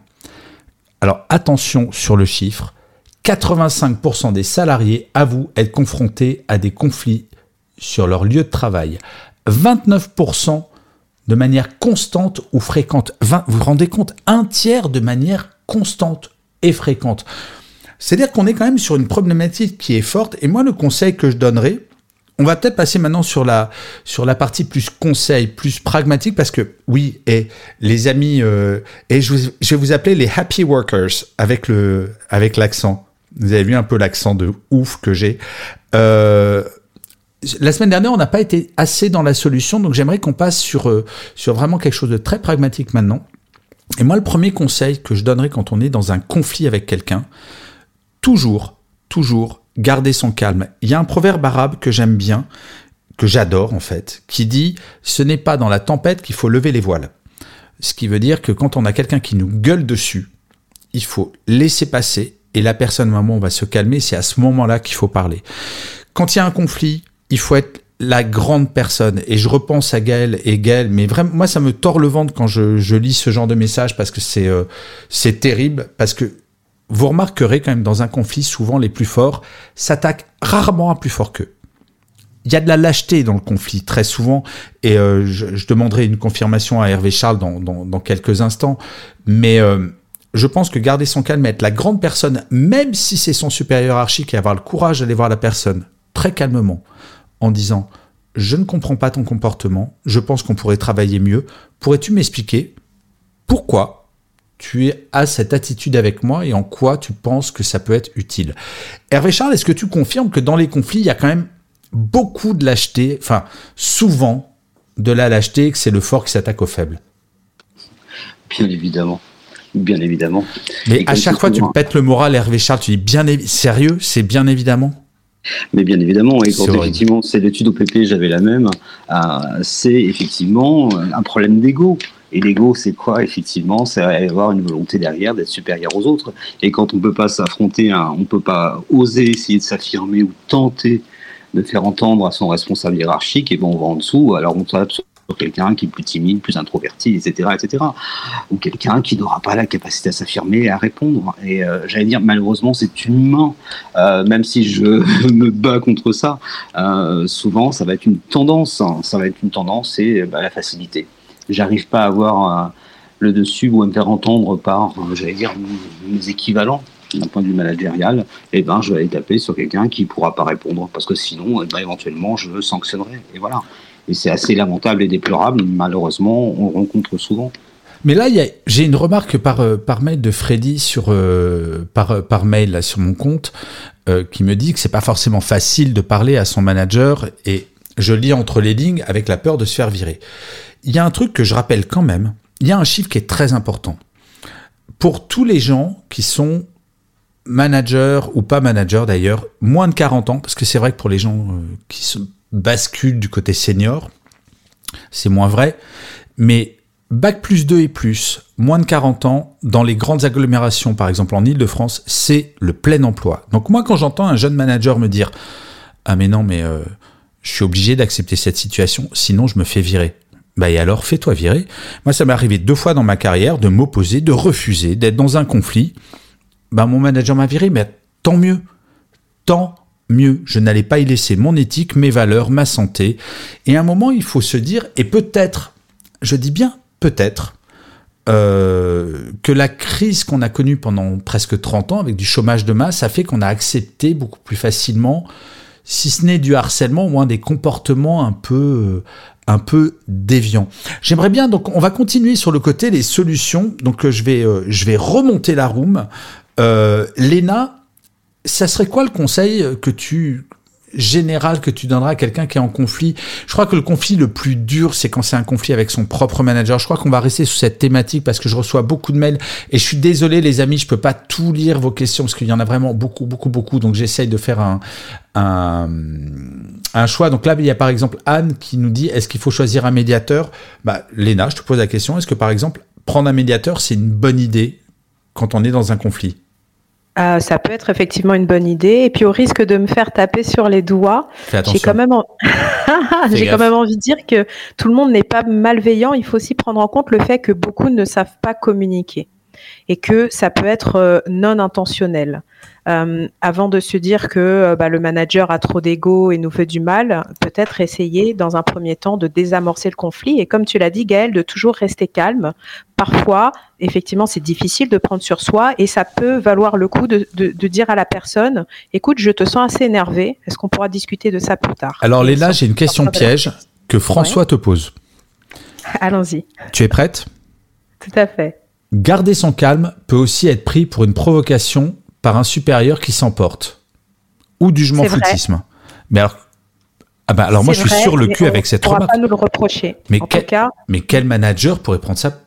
alors attention sur le chiffre, 85% des salariés avouent être confrontés à des conflits sur leur lieu de travail. 29% de manière constante ou fréquente. vous vous rendez compte Un tiers de manière constante et fréquente. C'est-à-dire qu'on est quand même sur une problématique qui est forte. Et moi, le conseil que je donnerais, on va peut-être passer maintenant sur la, sur la partie plus conseil, plus pragmatique, parce que oui, et les amis, euh, et je, vais vous appeler les happy workers avec le avec l'accent. Vous avez vu un peu l'accent de ouf que j'ai. Euh, la semaine dernière, on n'a pas été assez dans la solution, donc j'aimerais qu'on passe sur, euh, sur vraiment quelque chose de très pragmatique maintenant. Et moi, le premier conseil que je donnerais quand on est dans un conflit avec quelqu'un, toujours, toujours garder son calme. Il y a un proverbe arabe que j'aime bien, que j'adore en fait, qui dit ce n'est pas dans la tempête qu'il faut lever les voiles. Ce qui veut dire que quand on a quelqu'un qui nous gueule dessus, il faut laisser passer et la personne, maman, va se calmer. C'est à ce moment-là qu'il faut parler. Quand il y a un conflit, il faut être la grande personne. Et je repense à Gaël et Gaël, mais vraiment, moi, ça me tord le ventre quand je, lis ce genre de message parce que c'est euh, c'est terrible, parce que vous remarquerez quand même dans un conflit, souvent les plus forts s'attaquent rarement à plus fort qu'eux. Il y a de la lâcheté dans le conflit, très souvent, et euh, je, demanderai une confirmation à Hervé Charles dans, quelques instants, mais euh, je pense que garder son calme, être la grande personne, même si c'est son supérieur archique, et avoir le courage d'aller voir la personne très calmement, en disant je ne comprends pas ton comportement, je pense qu'on pourrait travailler mieux, pourrais-tu m'expliquer pourquoi tu as cette attitude avec moi et en quoi tu penses que ça peut être utile. Hervé Charles, est-ce que tu confirmes que dans les conflits, il y a quand même beaucoup de lâcheté, enfin souvent de la lâcheté, que c'est le fort qui s'attaque au faible? Bien évidemment. Bien évidemment. Mais à chaque fois, tu pètes le moral, Hervé Charles, tu dis bien sérieux, c'est bien évidemment? Mais bien évidemment, et quand effectivement c'est l'étude au PP, j'avais la même, euh, c'est effectivement un problème d'ego. Et l'ego, c'est quoi Effectivement, c'est avoir une volonté derrière d'être supérieur aux autres. Et quand on ne peut pas s'affronter, on ne peut pas oser essayer de s'affirmer ou tenter de faire entendre à son responsable hiérarchique, et bon, on va en dessous, alors on tape sur quelqu'un qui est plus timide, plus introverti, etc., etc. Ou quelqu'un qui n'aura pas la capacité à s'affirmer et à répondre. Et euh, j'allais dire, malheureusement, c'est humain. Euh, même si je me bats contre ça, euh, souvent, ça va être une tendance. Hein. Ça va être une tendance, c'est bah, la facilité j'arrive pas à avoir le dessus ou à me faire entendre par, euh, j'allais dire, mes équivalents d'un point de vue managérial, eh ben, je vais aller taper sur quelqu'un qui pourra pas répondre, parce que sinon, eh ben, éventuellement, je sanctionnerai. Et voilà. Et c'est assez lamentable et déplorable, malheureusement, on rencontre souvent. Mais là, j'ai une remarque par, euh, par mail de Freddy sur, euh, par, mail sur mon compte qui me dit que c'est pas forcément facile de parler à son manager et je lis entre les lignes avec la peur de se faire virer. Il y a un truc que je rappelle quand même, il y a un chiffre qui est très important. Pour tous les gens qui sont managers ou pas managers d'ailleurs, moins de 40 ans, parce que c'est vrai que pour les gens euh, qui se basculent du côté senior, c'est moins vrai, mais Bac plus 2 et plus, moins de 40 ans, dans les grandes agglomérations, par exemple en Ile-de-France, c'est le plein emploi. Donc moi, quand j'entends un jeune manager me dire « Ah mais non, mais euh, je suis obligé d'accepter cette situation, sinon je me fais virer. Bah et alors fais-toi virer. Moi ça m'est arrivé deux fois dans ma carrière de m'opposer, de refuser, d'être dans un conflit. Bah mon manager m'a viré, mais tant mieux. Tant mieux. Je n'allais pas y laisser mon éthique, mes valeurs, ma santé. Et à un moment, il faut se dire, et peut-être, je dis bien peut-être, euh, que la crise qu'on a connue pendant presque 30 ans avec du chômage de masse a fait qu'on a accepté beaucoup plus facilement si ce n'est du harcèlement, au moins des comportements un peu, un peu déviants. J'aimerais bien, donc, on va continuer sur le côté des solutions. Donc, euh, je vais, euh, je vais remonter la room. Euh, Léna, ça serait quoi le conseil que tu, général que tu donneras à quelqu'un qui est en conflit. Je crois que le conflit le plus dur, c'est quand c'est un conflit avec son propre manager. Je crois qu'on va rester sur cette thématique parce que je reçois beaucoup de mails et je suis désolé les amis, je peux pas tout lire vos questions parce qu'il y en a vraiment beaucoup, beaucoup, beaucoup. Donc j'essaye de faire un, choix. Donc là, il y a par exemple Anne qui nous dit est-ce qu'il faut choisir un médiateur? Bah, Léna, je te pose la question est-ce que par exemple prendre un médiateur, c'est une bonne idée quand on est dans un conflit? Euh, ça peut être effectivement une bonne idée. Et puis au risque de me faire taper sur les doigts, j'ai quand, même j'ai quand même envie de dire que tout le monde n'est pas malveillant. Il faut aussi prendre en compte le fait que beaucoup ne savent pas communiquer et que ça peut être euh, non intentionnel. Euh, avant de se dire que euh, bah, le manager a trop d'ego et nous fait du mal, peut-être essayer dans un premier temps de désamorcer le conflit et comme tu l'as dit Gaël, de toujours rester calme. Parfois, effectivement, c'est difficile de prendre sur soi et ça peut valoir le coup de, dire à la personne, écoute, je te sens assez énervé, est-ce qu'on pourra discuter de ça plus tard? Alors Léla, j'ai une question piège que François te pose. Allons-y. Tu es prête? Tout à fait. Garder son calme peut aussi être pris pour une provocation par un supérieur qui s'emporte. Ou du je m'en foutisme. Mais alors, ah bah alors moi je suis sur le cul avec cette remarque. pas nous le reprocher. Mais, quel, mais quel manager pourrait prendre ça?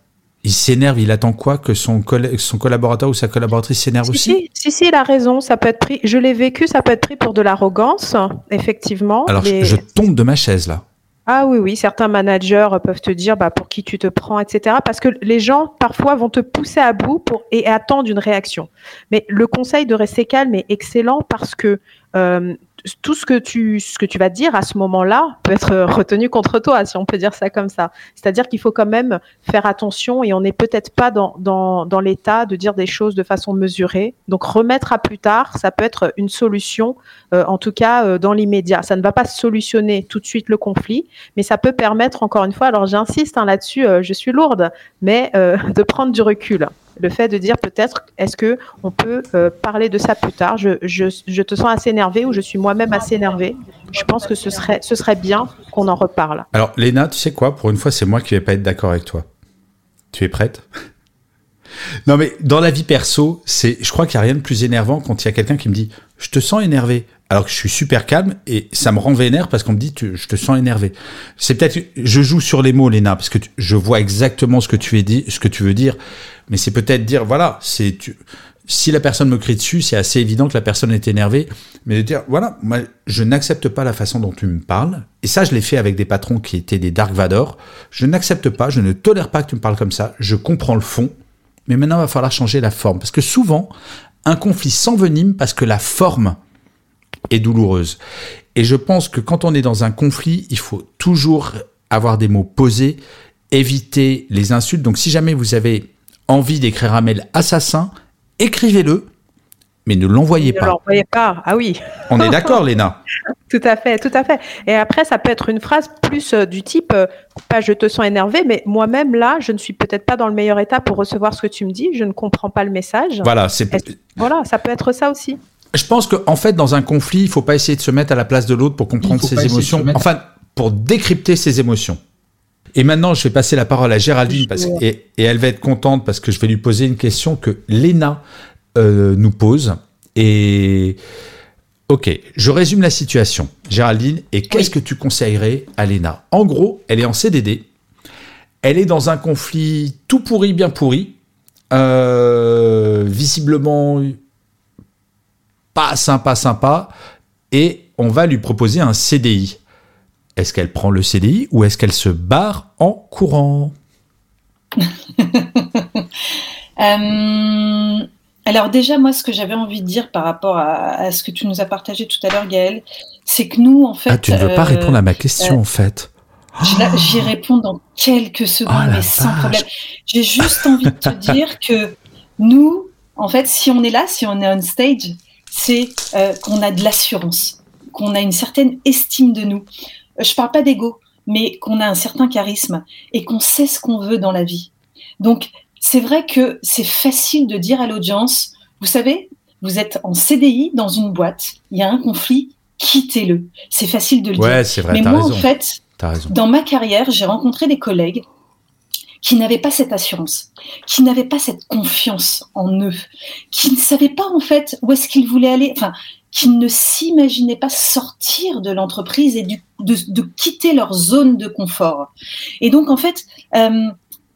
Il s'énerve, il attend quoi Que son, son collaborateur ou sa collaboratrice s'énerve aussi? si, si, il a raison, ça peut être pris, je l'ai vécu, ça peut être pris pour de l'arrogance, effectivement. Alors je tombe de ma chaise là. Ah oui, oui, certains managers peuvent te dire bah, pour qui tu te prends, etc. Parce que les gens, parfois, vont te pousser à bout pour, et attendent une réaction. Mais le conseil de rester calme est excellent parce que euh, tout ce que tu ce que tu vas dire à ce moment-là peut être retenu contre toi, si on peut dire ça comme ça. C'est-à-dire qu'il faut quand même faire attention et on n'est peut-être pas dans, dans, dans l'état de dire des choses de façon mesurée. Donc remettre à plus tard, ça peut être une solution, euh, en tout cas euh, dans l'immédiat. Ça ne va pas solutionner tout de suite le conflit, mais ça peut permettre encore une fois. Alors j'insiste hein, là-dessus, je suis lourde, mais de prendre du recul le fait de dire peut-être est-ce que on peut euh, parler de ça plus tard? Je, te sens assez énervé ou je suis moi-même assez énervé je pense que ce serait ce serait bien qu'on en reparle. Alors Léna tu sais quoi? Pour une fois c'est moi qui vais pas être d'accord avec toi. Tu es prête? Non mais dans la vie perso c'est je crois qu'il n'y a rien de plus énervant quand il y a quelqu'un qui me dit je te sens énervé alors que je suis super calme et ça me rend vénère parce qu'on me dit je te sens énervé. C'est peut-être je joue sur les mots Léna parce que je vois exactement ce que tu veux dire, ce que tu veux dire, mais c'est peut-être dire voilà c'est si la personne me crie dessus, c'est assez évident que la personne est énervée, mais de dire voilà moi je n'accepte pas la façon dont tu me parles et ça je l'ai fait avec des patrons qui étaient des Dark Vador. Je n'accepte pas, je ne tolère pas que tu me parles comme ça. Je comprends le fond, mais maintenant il va falloir changer la forme parce que souvent un conflit s'envenime parce que la forme est douloureuse. Et je pense que quand on est dans un conflit, il faut toujours avoir des mots posés, éviter les insultes. Donc si jamais vous avez envie d'écrire un mail assassin, écrivez-le, mais ne l'envoyez Ne pas. l'envoyez pas. Ah oui. On est d'accord, Léna Tout à fait, tout à fait. Et après, ça peut être une phrase plus euh, du type, euh, pas je te sens énervé, mais moi-même là, je ne suis peut-être pas dans le meilleur état pour recevoir ce que tu me dis, je ne comprends pas le message. Voilà, c'est. Voilà, ça peut être ça aussi. Je pense qu'en en fait, dans un conflit, il faut pas essayer de se mettre à la place de l'autre pour comprendre ses émotions. mettre- Enfin, pour décrypter ses émotions. Et maintenant, je vais passer la parole à Géraldine parce, et, et elle va être contente parce que je vais lui poser une question que Léna euh, nous pose. Et ok, je résume la situation, Géraldine. Et qu'est-ce que tu conseillerais à Léna? En gros, elle est en CDD. Elle est dans un conflit tout pourri, bien pourri. Euh, visiblement pas sympa, sympa, et on va lui proposer un CDI. Est-ce qu'elle prend le CDI ou est-ce qu'elle se barre en courant? Euh, alors déjà, moi, ce que j'avais envie de dire par rapport à, à ce que tu nous as partagé tout à l'heure, Gaël, c'est que nous, en fait... Ah, tu ne veux pas euh, répondre à ma question euh, en fait. J'y réponds dans quelques secondes, Oh la mais sans vache. problème. J'ai juste envie de te dire que nous, en fait, si on est là, si on est on stage, c'est euh, qu'on a de l'assurance, qu'on a une certaine estime de nous. Je parle pas d'ego, mais qu'on a un certain charisme et qu'on sait ce qu'on veut dans la vie. Donc, c'est vrai que c'est facile de dire à l'audience, vous savez, vous êtes en CDI dans une boîte, il y a un conflit, quittez-le. C'est facile de le dire. Ouais, c'est vrai, Mais moi, raison. en fait, dans ma carrière, j'ai rencontré des collègues qui n'avaient pas cette assurance, qui n'avaient pas cette confiance en eux, qui ne savaient pas en fait où est-ce qu'ils voulaient aller, enfin, qui ne s'imaginaient pas sortir de l'entreprise et de, quitter leur zone de confort. Et donc en fait, euh,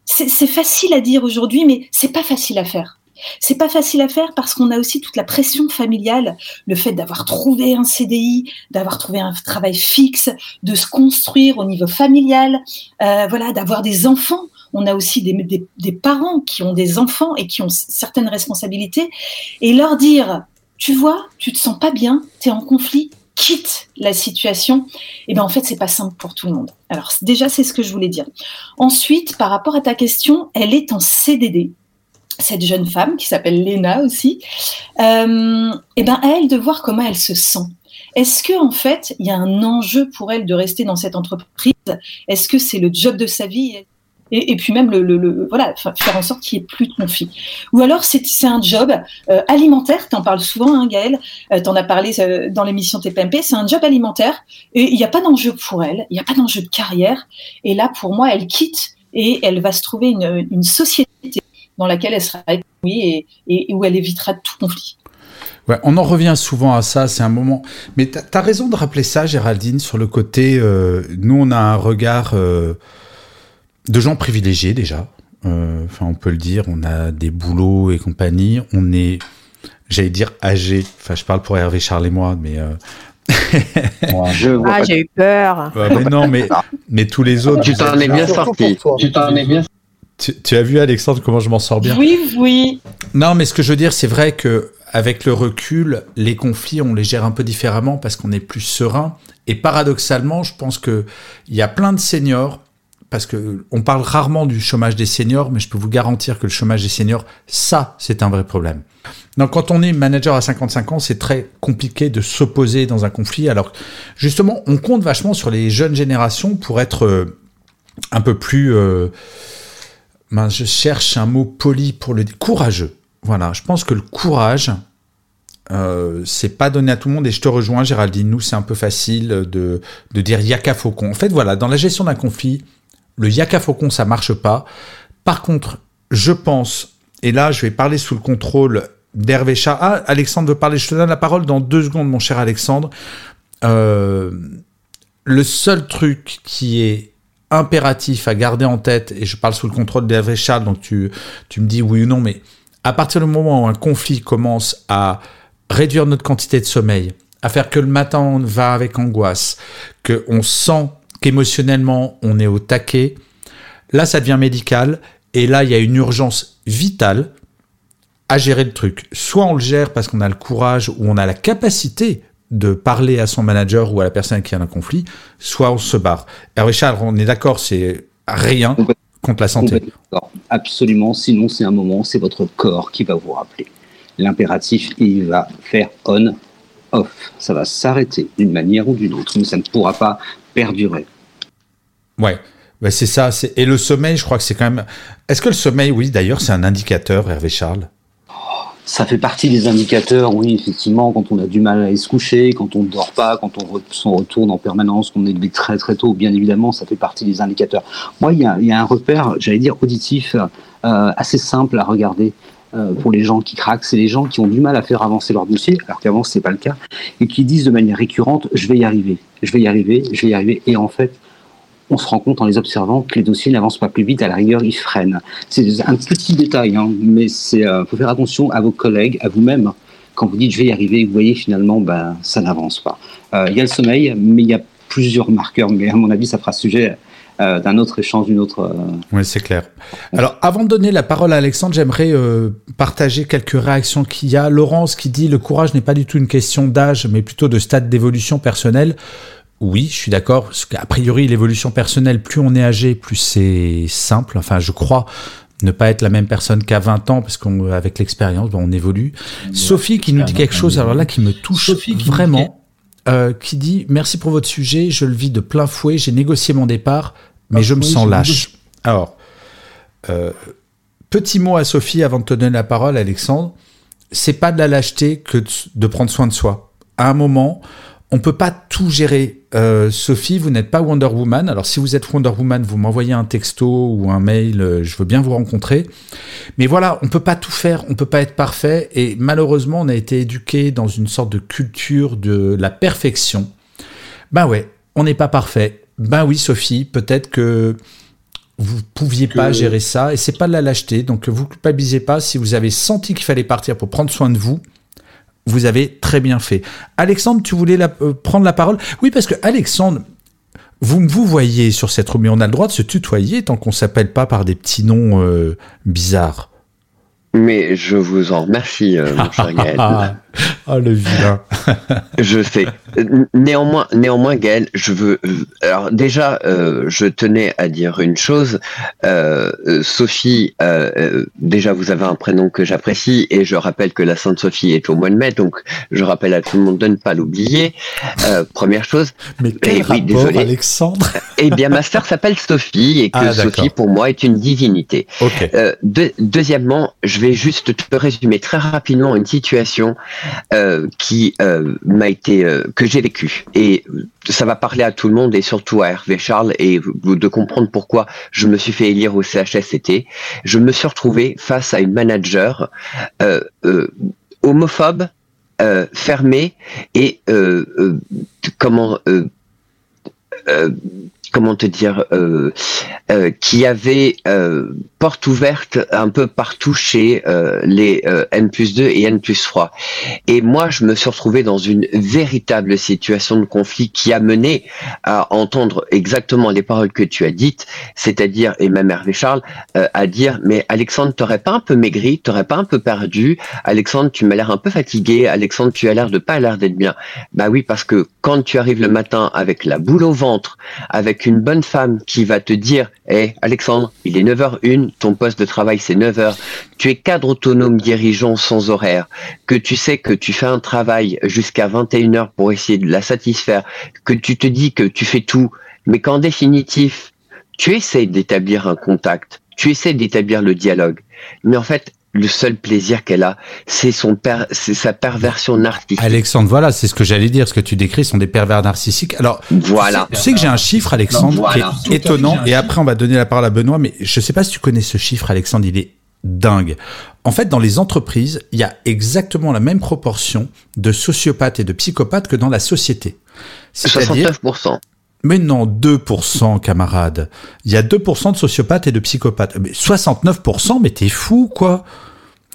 c'est c'est facile à dire aujourd'hui, mais c'est pas facile à faire. C'est pas facile à faire parce qu'on a aussi toute la pression familiale, le fait d'avoir trouvé un CDI, d'avoir trouvé un travail fixe, de se construire au niveau familial, euh, voilà, d'avoir des enfants. On a aussi des, parents qui ont des enfants et qui ont certaines responsabilités, et leur dire, tu vois, tu te sens pas bien, tu es en conflit, quitte la situation. Et ben en fait, c'est pas simple pour tout le monde. Alors déjà, c'est ce que je voulais dire. Ensuite, par rapport à ta question, elle est en CDD cette jeune femme qui s'appelle Léna aussi, euh, et ben à elle de voir comment elle se sent. Est-ce que en fait il y a un enjeu pour elle de rester dans cette entreprise? Est-ce que c'est le job de sa vie? Et, puis même le, voilà fa- faire en sorte qu'il n'y ait plus de conflit. Ou alors c'est un job euh, alimentaire. T'en parles souvent, hein, Gaël. Euh, T'en as parlé euh, dans l'émission TPMP. C'est un job alimentaire et il n'y a pas d'enjeu pour elle. Il n'y a pas d'enjeu de carrière. Et là pour moi elle quitte et elle va se trouver une, société dans laquelle elle sera épanouie et, où elle évitera tout conflit. Ouais, on en revient souvent à ça, c'est un moment. Mais t'as as raison de rappeler ça, Géraldine, sur le côté. euh, nous, on a un regard de gens privilégiés déjà. Euh, Enfin, on peut le dire. On a des boulots et compagnie. On est, j'allais dire âgé. Enfin, je parle pour Hervé Charles et moi, mais. euh, Ah, j'ai eu peur. ouais, mais non, mais mais tous les autres. Tu t'en es bien sorti. Tu t'en es bien Tu, tu as vu Alexandre comment je m'en sors bien? Oui, oui. Non, mais ce que je veux dire, c'est vrai que avec le recul, les conflits, on les gère un peu différemment parce qu'on est plus serein. Et paradoxalement, je pense que il y a plein de seniors, parce que on parle rarement du chômage des seniors, mais je peux vous garantir que le chômage des seniors, ça, c'est un vrai problème. Donc, quand on est manager à 55 ans, c'est très compliqué de s'opposer dans un conflit. Alors, justement, on compte vachement sur les jeunes générations pour être euh, un peu plus mince, je cherche un mot poli pour le dire. Courageux. Voilà, je pense que le courage, euh, c'est pas donné à tout le monde. Et je te rejoins, Géraldine. Nous, c'est un peu facile de, de dire yaka faucon. En fait, voilà, dans la gestion d'un conflit, le yaka faucon, ça marche pas. Par contre, je pense, et là, je vais parler sous le contrôle d'Hervé Char. Ah, Alexandre veut parler. Je te donne la parole dans deux secondes, mon cher Alexandre. Euh, le seul truc qui est impératif à garder en tête, et je parle sous le contrôle d'Hervé Charles, donc tu, tu me dis oui ou non, mais à partir du moment où un conflit commence à réduire notre quantité de sommeil, à faire que le matin on va avec angoisse, qu'on sent qu'émotionnellement on est au taquet, là ça devient médical, et là il y a une urgence vitale à gérer le truc. Soit on le gère parce qu'on a le courage ou on a la capacité de parler à son manager ou à la personne qui a un conflit, soit on se barre. Hervé Charles, on est d'accord, c'est rien contre la santé. Absolument. Sinon, c'est un moment, c'est votre corps qui va vous rappeler. l'impératif, il va faire on, off. Ça va s'arrêter d'une manière ou d'une autre, mais ça ne pourra pas perdurer. Ouais. c'est ça. Et le sommeil, je crois que c'est quand même. Est-ce que le sommeil, oui, d'ailleurs, c'est un indicateur, Hervé Charles? Ça fait partie des indicateurs, oui, effectivement, quand on a du mal à aller se coucher, quand on ne dort pas, quand on s'en retourne en permanence, qu'on est très très tôt, bien évidemment, ça fait partie des indicateurs. Moi, il y a, un repère, j'allais dire, auditif, euh, assez simple à regarder. Euh, pour les gens qui craquent, c'est les gens qui ont du mal à faire avancer leur dossier, alors qu'avant c'est pas le cas, et qui disent de manière récurrente je vais y arriver, je vais y arriver, je vais y arriver, et en fait on se rend compte en les observant que les dossiers n'avancent pas plus vite, à la rigueur, ils freinent. C'est un petit détail, hein, mais il euh, faut faire attention à vos collègues, à vous-même. Quand vous dites je vais y arriver, vous voyez finalement, ben, ça n'avance pas. Euh, il y a le sommeil, mais il y a plusieurs marqueurs, mais à mon avis, ça fera sujet euh, d'un autre échange, d'une autre. Oui, c'est clair. Alors, avant de donner la parole à Alexandre, j'aimerais partager quelques réactions qu'il y a. Laurence qui dit le courage n'est pas du tout une question d'âge, mais plutôt de stade d'évolution personnelle. Oui, je suis d'accord. Parce qu'a priori, l'évolution personnelle, plus on est âgé, plus c'est simple. Enfin, je crois ne pas être la même personne qu'à 20 ans, parce qu'avec l'expérience, on évolue. Sophie qui nous dit quelque chose, alors là, qui me touche vraiment, euh, qui dit Merci pour votre sujet, je le vis de plein fouet, j'ai négocié mon départ, mais je me sens lâche. Alors, euh, petit mot à Sophie avant de te donner la parole, Alexandre. C'est pas de la lâcheté que de prendre soin de soi. À un moment, on peut pas tout gérer. Euh, Sophie, vous n'êtes pas Wonder Woman. Alors si vous êtes Wonder Woman, vous m'envoyez un texto ou un mail, euh, je veux bien vous rencontrer. Mais voilà, on peut pas tout faire, on peut pas être parfait. Et malheureusement, on a été éduqué dans une sorte de culture de la perfection. Ben ouais, on n'est pas parfait. Ben oui, Sophie, peut-être que vous pouviez pas gérer ça et c'est pas de la lâcheté. Donc vous culpabilisez pas si vous avez senti qu'il fallait partir pour prendre soin de vous vous avez très bien fait. Alexandre, tu voulais euh, prendre la parole? Oui, parce que Alexandre, vous vous voyez sur cette roue, mais on a le droit de se tutoyer tant qu'on s'appelle pas par des petits noms euh, bizarres. Mais je vous en remercie, euh, mon cher Gaël. Oh, le vilain. je sais. Néanmoins, néanmoins, Gaël, je veux. Alors, déjà, euh, je tenais à dire une chose. Euh, Sophie, déjà, vous avez un prénom que j'apprécie et je rappelle que la Sainte Sophie est au mois de mai, donc je rappelle à tout le monde de ne pas l'oublier. première chose. Mais quel et, rapport, désolé. Alexandre Eh bien, ma sœur s'appelle Sophie et que ah, Sophie, pour moi, est une divinité. deuxièmement, je vais juste te résumer très rapidement une situation euh, qui euh, m'a été euh, que j'ai vécue et ça va parler à tout le monde et surtout à Hervé Charles et de comprendre pourquoi je me suis fait élire au CHSCT. Je me suis retrouvé face à une manager homophobe, fermée et comment comment te dire, euh, euh, qui avait euh, porte ouverte un peu partout chez les N plus 2 et N plus 3. Et moi, je me suis retrouvé dans une véritable situation de conflit qui a mené à entendre exactement les paroles que tu as dites, c'est-à-dire, et même Hervé Charles, à dire, mais Alexandre, t'aurais pas un peu maigri, t'aurais pas un peu perdu, Alexandre, tu m'as l'air un peu fatigué, Alexandre, tu as l'air de pas l'air d'être bien. Bah oui, parce que quand tu arrives le matin avec la boule au ventre, avec une bonne femme qui va te dire Hé, Alexandre, il est 9h01, ton poste de travail c'est 9h, tu es cadre autonome dirigeant sans horaire, que tu sais que tu fais un travail jusqu'à 21h pour essayer de la satisfaire, que tu te dis que tu fais tout, mais qu'en définitif, tu essaies d'établir un contact, tu essaies d'établir le dialogue, mais en fait, le seul plaisir qu'elle a, c'est son c'est sa perversion narcissique. Alexandre, voilà, c'est ce que j'allais dire. Ce que tu décris sont des pervers narcissiques. Alors, voilà. Tu sais, que j'ai un chiffre, Alexandre, qui est étonnant. Et après, on va donner la parole à Benoît. Mais je sais pas si tu connais ce chiffre, Alexandre. Il est dingue. En fait, dans les entreprises, il y a exactement la même proportion de sociopathes et de psychopathes que dans la société. 69%. Mais non, 2%, camarade. Il y a 2% de sociopathes et de psychopathes. Mais 69%, mais t'es fou, quoi.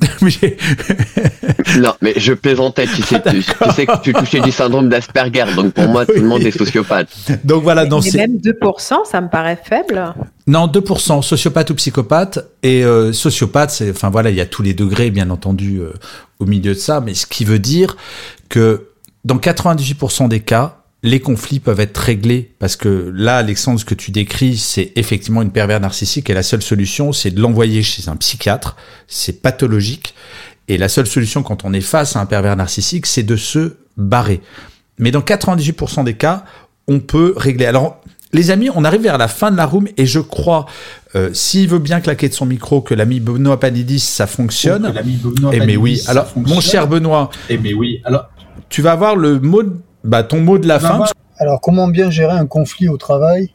non, mais je plaisantais, tu sais, tu, sais que tu touchais du syndrome d'Asperger, donc pour moi, tout le monde est sociopathe. Donc voilà, dans mais même 2%, ça me paraît faible. Non, 2%, sociopathe ou psychopathe. Et euh, sociopathe, c'est, enfin voilà, il y a tous les degrés, bien entendu, euh, au milieu de ça, mais ce qui veut dire que dans 98% des cas, les conflits peuvent être réglés parce que là, Alexandre, ce que tu décris, c'est effectivement une pervers narcissique et la seule solution, c'est de l'envoyer chez un psychiatre. C'est pathologique. Et la seule solution quand on est face à un pervers narcissique, c'est de se barrer. Mais dans 98% des cas, on peut régler. Alors, les amis, on arrive vers la fin de la room et je crois, euh, s'il veut bien claquer de son micro, que l'ami Benoît Panidis, ça fonctionne. Et mais oui. Alors, mon cher Benoît. Et mais oui. Alors, tu vas avoir le mot, bah, ton mot de la fin. Alors, comment bien gérer un conflit au travail?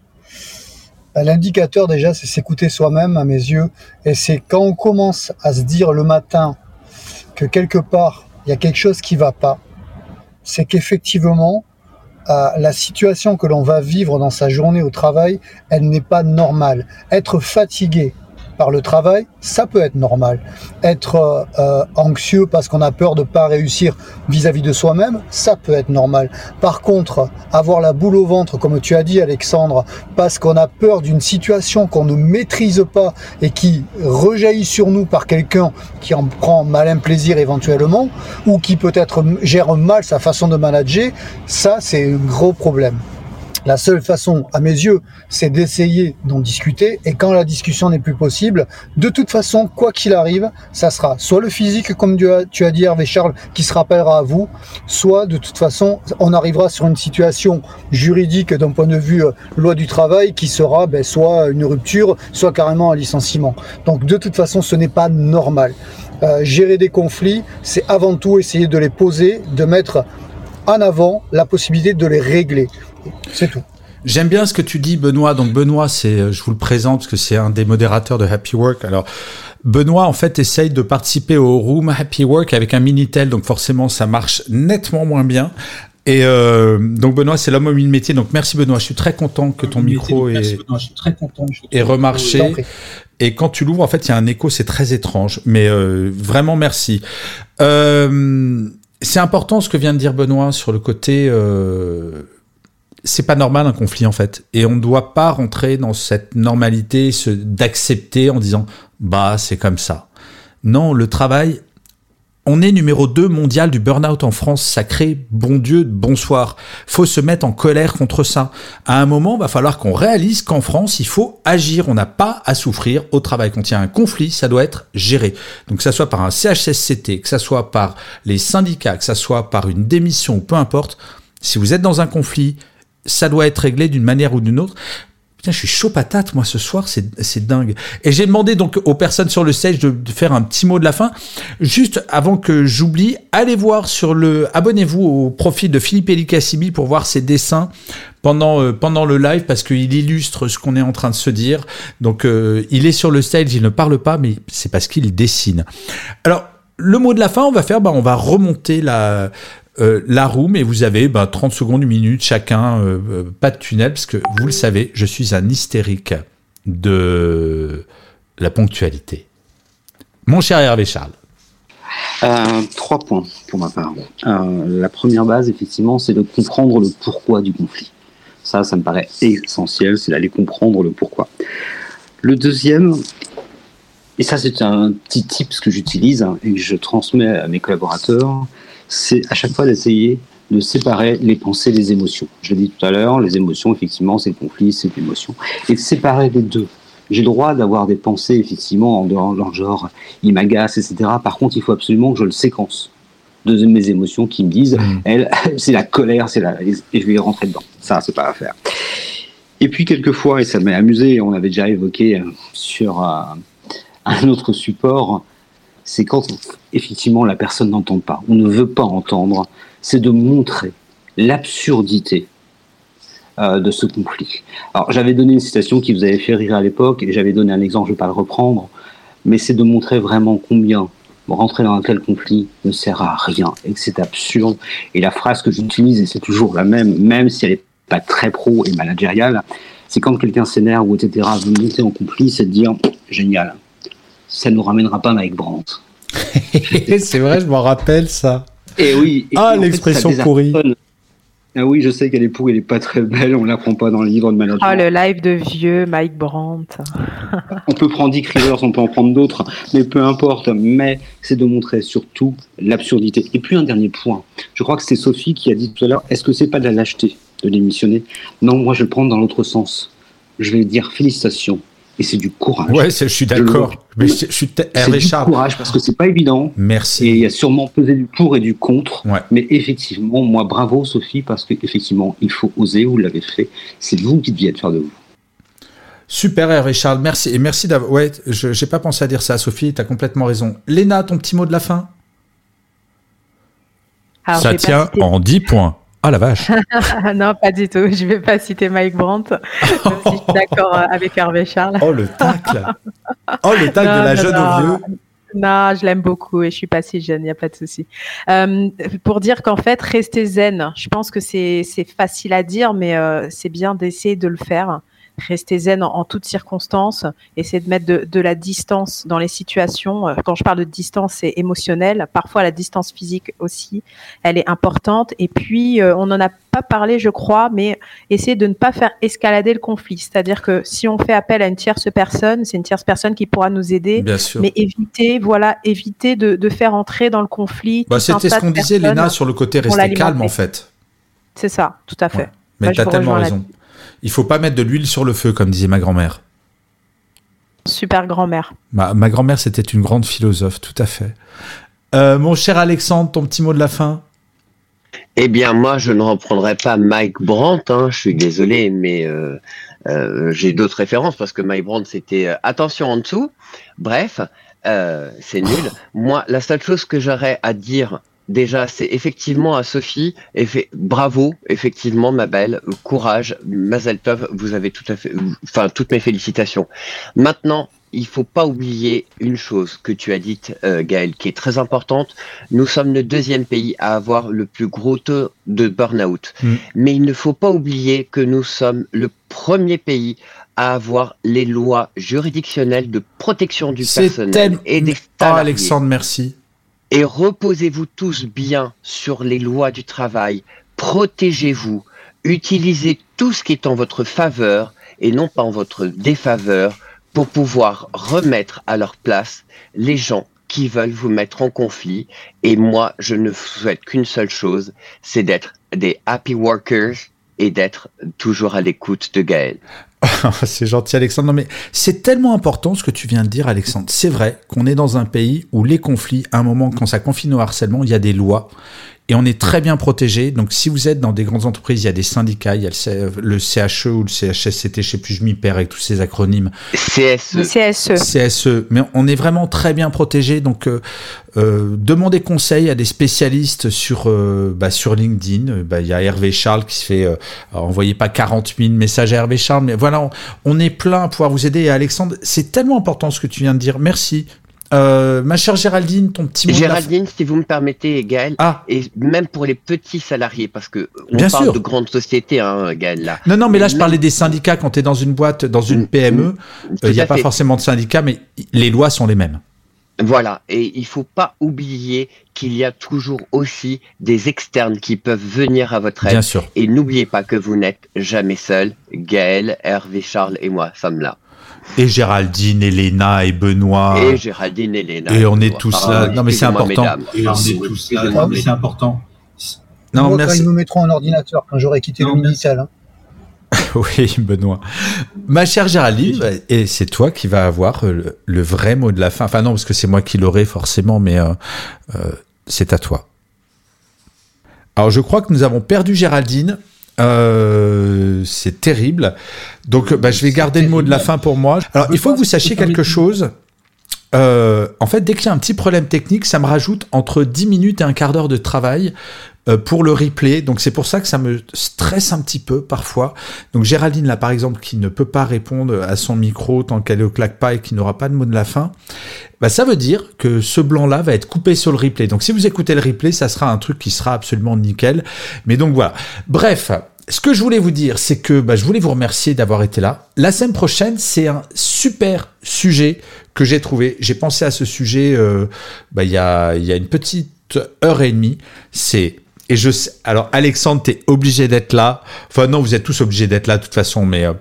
Bah, L'indicateur déjà, c'est s'écouter soi-même, à mes yeux. Et c'est quand on commence à se dire le matin que quelque part, il y a quelque chose qui va pas, c'est qu'effectivement, la situation que l'on va vivre dans sa journée au travail, elle n'est pas normale. Être fatigué par le travail, ça peut être normal. Être euh, euh, anxieux parce qu'on a peur de ne pas réussir vis-à-vis de soi-même, ça peut être normal. Par contre, avoir la boule au ventre, comme tu as dit Alexandre, parce qu'on a peur d'une situation qu'on ne maîtrise pas et qui rejaillit sur nous par quelqu'un qui en prend malin plaisir éventuellement, ou qui peut-être gère mal sa façon de manager, ça c'est un gros problème. La seule façon, à mes yeux, c'est d'essayer d'en discuter. Et quand la discussion n'est plus possible, de toute façon, quoi qu'il arrive, ça sera soit le physique, comme tu as dit Hervé Charles, qui se rappellera à vous, soit de toute façon, on arrivera sur une situation juridique d'un point de vue euh, loi du travail qui sera ben, soit une rupture, soit carrément un licenciement. Donc de toute façon, ce n'est pas normal. Euh, gérer des conflits, c'est avant tout essayer de les poser, de mettre en avant la possibilité de les régler. C'est tout. J'aime bien ce que tu dis, Benoît. Donc Benoît, c'est, euh, je vous le présente parce que c'est un des modérateurs de Happy Work. Alors Benoît, en fait, essaye de participer au Room Happy Work avec un Minitel, donc forcément, ça marche nettement moins bien. Et euh, donc Benoît, c'est l'homme au mille métiers. Donc merci Benoît, je suis très content que ton micro est, remarché. Et quand tu l'ouvres, en fait, il y a un écho, c'est très étrange. Mais euh, vraiment merci. c'est important ce que vient de dire Benoît sur le côté c'est pas normal un conflit en fait. Et on ne doit pas rentrer dans cette normalité se, d'accepter en disant bah c'est comme ça. Non, le travail, on est numéro 2 mondial du burn-out en France. Sacré bon Dieu, bonsoir. Faut se mettre en colère contre ça. À un moment, va falloir qu'on réalise qu'en France, il faut agir. On n'a pas à souffrir au travail. Quand il y a un conflit, ça doit être géré. Donc que ça soit par un CHSCT, que ça soit par les syndicats, que ça soit par une démission, peu importe. Si vous êtes dans un conflit, ça doit être réglé d'une manière ou d'une autre. Putain, je suis chaud patate, moi, ce soir, c'est dingue. Et j'ai demandé donc aux personnes sur le stage de, faire un petit mot de la fin. Juste avant que j'oublie, allez voir sur le, abonnez-vous au profil de Philippe Elicassibi pour voir ses dessins pendant, euh, pendant le live parce qu'il illustre ce qu'on est en train de se dire. Donc, euh, il est sur le stage, il ne parle pas, mais c'est parce qu'il dessine. Alors, le mot de la fin, on va faire, bah, on va remonter la, euh, la room et vous avez 30 bah, secondes, une minute chacun, euh, euh, pas de tunnel, parce que vous le savez, je suis un hystérique de la ponctualité. Mon cher Hervé Charles. trois points pour ma part. la première base, effectivement, c'est de comprendre le pourquoi du conflit. Ça, ça me paraît essentiel, c'est d'aller comprendre le pourquoi. Le deuxième, et ça c'est un petit tip que j'utilise hein, et que je transmets à mes collaborateurs, c'est à chaque fois d'essayer de séparer les pensées des émotions. Je l'ai dit tout à l'heure, les émotions, effectivement, c'est le conflit, c'est l'émotion. Et de séparer les deux. J'ai le droit d'avoir des pensées, effectivement, en dehors de genre, il m'agace, etc. Par contre, il faut absolument que je le séquence. de mes émotions qui me disent, mmh. elle, c'est la colère, c'est la, et je vais rentrer dedans. Ça, c'est pas à faire. Et puis, quelquefois, et ça m'a amusé, on avait déjà évoqué euh, sur euh, un autre support, c'est quand effectivement la personne n'entend pas, on ne veut pas entendre, c'est de montrer l'absurdité euh, de ce conflit. Alors j'avais donné une citation qui vous avait fait rire à l'époque et j'avais donné un exemple, je ne vais pas le reprendre, mais c'est de montrer vraiment combien rentrer dans un tel conflit ne sert à rien et que c'est absurde. Et la phrase que j'utilise, et c'est toujours la même, même si elle n'est pas très pro et managériale, c'est quand quelqu'un s'énerve ou etc. veut monter en conflit, c'est de dire génial, ça ne nous ramènera pas Mike Brandt. c'est vrai, je m'en rappelle ça. Et oui. ah, l'expression pourrie. Ah oui, je sais qu'elle est pourrie, elle est pas très belle, on l'apprend pas dans le livre de management. Oh, le live de vieux Mike Brandt. on peut prendre Dick Rivers, on peut en prendre d'autres, mais peu importe. Mais c'est de montrer surtout l'absurdité. Et puis un dernier point. Je crois que c'est Sophie qui a dit tout à l'heure, est-ce que c'est pas de la lâcheté de démissionner? Non, moi je vais le prendre dans l'autre sens. Je vais dire félicitations et c'est du courage. Ouais, je suis d'accord. Mais je, je suis Hervé du courage parce que c'est pas évident. Merci. Et il y a sûrement pesé du pour et du contre. Mais effectivement, moi, bravo Sophie, parce qu'effectivement, il faut oser. Vous l'avez fait. C'est vous qui deviez faire de vous. Super Hervé Charles, merci. Et merci d'avoir. Ouais, je n'ai pas pensé à dire ça, Sophie, tu as complètement raison. Léna, ton petit mot de la fin? Ça tient en 10 points. Ah la vache Non, pas du tout. Je ne vais pas citer Mike Brandt, même si je suis d'accord euh, avec Hervé Charles. Oh le tacle Oh le tacle de la jeune au vieux non, je l'aime beaucoup et je suis pas si jeune, il n'y a pas de souci. Euh, pour dire qu'en fait, rester zen, je pense que c'est facile à dire, mais euh, c'est bien d'essayer de le faire rester zen en, toutes circonstances, essayer de mettre de, la distance dans les situations. Euh, quand je parle de distance, c'est émotionnel. Parfois, la distance physique aussi, elle est importante. Et puis, euh, on n'en a pas parlé, je crois, mais essayer de ne pas faire escalader le conflit. C'est-à-dire que si on fait appel à une tierce personne, c'est une tierce personne qui pourra nous aider. Mais éviter, voilà, éviter de, faire entrer dans le conflit. Bah, C'était ce qu'on disait, Léna, sur le côté rester calme, en fait. C'est ça, tout à fait. Mais tu as tellement raison. Il faut pas mettre de l'huile sur le feu, comme disait ma grand-mère. Super grand-mère. Ma, grand-mère, c'était une grande philosophe, tout à fait. Euh, mon cher Alexandre, ton petit mot de la fin? Eh bien, moi, je ne reprendrai pas Mike Brandt, hein, je suis désolé, mais euh, euh, j'ai d'autres références parce que Mike Brandt, c'était attention en dessous. Bref, c'est nul. Moi, la seule chose que j'aurais à dire déjà, c'est effectivement à Sophie, bravo, effectivement, ma belle, courage, Mazel vous avez tout à fait, enfin, toutes mes félicitations. Maintenant, il faut pas oublier une chose que tu as dite, euh, Gaël, qui est très importante. Nous sommes le deuxième pays à avoir le plus gros taux de burn-out. Mm. Mais il ne faut pas oublier que nous sommes le premier pays à avoir les lois juridictionnelles de protection du personnel et des salariés. Oh, Alexandre, merci et reposez-vous tous bien sur les lois du travail. Protégez-vous. Utilisez tout ce qui est en votre faveur et non pas en votre défaveur pour pouvoir remettre à leur place les gens qui veulent vous mettre en conflit. Et moi, je ne souhaite qu'une seule chose, c'est d'être des happy workers et d'être toujours à l'écoute de Gaël. c'est gentil Alexandre. mais c'est tellement important ce que tu viens de dire Alexandre. C'est vrai qu'on est dans un pays où les conflits, à un moment quand ça confine au harcèlement, il y a des lois et on est très bien protégé. Donc, si vous êtes dans des grandes entreprises, il y a des syndicats, il y a le, CHE ou le CHSCT, je sais plus, je m'y perds avec tous ces acronymes. CSE. CSE. CSE. Mais on est vraiment très bien protégé. Donc, euh, euh, demandez conseil à des spécialistes sur, euh, bah, sur LinkedIn. Bah, il y a Hervé Charles qui se fait, euh, envoyez pas 40 000 messages à Hervé Charles, mais voilà, on, on est plein à pouvoir vous aider. Et Alexandre, c'est tellement important ce que tu viens de dire. Merci. Euh, ma chère Géraldine, ton petit mot Géraldine, si vous me permettez, Gaël, ah. et même pour les petits salariés, parce que on parle de grandes sociétés, hein, Gaël, là. Non, non, mais là, je parlais des syndicats quand tu es dans une boîte, dans une PME. Il n'y a pas forcément de syndicats, mais les lois sont les mêmes. Voilà, et il faut pas oublier qu'il y a toujours aussi des externes qui peuvent venir à votre aide. Bien sûr. Et n'oubliez pas que vous n'êtes jamais seul. Gaël, Hervé, Charles et moi sommes là. Et Géraldine, Elena et Benoît. Et Géraldine, Elena. Et, on est tous là. Non, mais c'est important. Et on est tous là. mais c'est important. Non, Moi, Quand ils me mettront un ordinateur, quand j'aurai quitté le. Hein. oui, Benoît. Ma chère Géraldine, et c'est toi qui vas avoir le, vrai mot de la fin. Enfin non, parce que c'est moi qui l'aurai forcément, mais euh, euh, c'est à toi. Alors je crois que nous avons perdu Géraldine. Euh, c'est terrible. Donc, bah, je vais garder le mot de la fin pour moi. Alors, il faut que vous sachiez quelque chose. Euh, en fait, dès qu'il y a un petit problème technique, ça me rajoute entre 10 minutes et un quart d'heure de travail euh, pour le replay. Donc c'est pour ça que ça me stresse un petit peu parfois. Donc Géraldine là par exemple qui ne peut pas répondre à son micro tant qu'elle ne claque pas et qui n'aura pas de mot de la fin. Bah, ça veut dire que ce blanc là va être coupé sur le replay. Donc si vous écoutez le replay, ça sera un truc qui sera absolument nickel. Mais donc voilà. Bref, ce que je voulais vous dire, c'est que bah, je voulais vous remercier d'avoir été là. La semaine prochaine, c'est un super sujet que j'ai trouvé. J'ai pensé à ce sujet euh, bah, il y, a, une petite heure et demie. C'est et je alors Alexandre, t'es obligé d'être là. Enfin non, vous êtes tous obligés d'être là de toute façon, mais euh,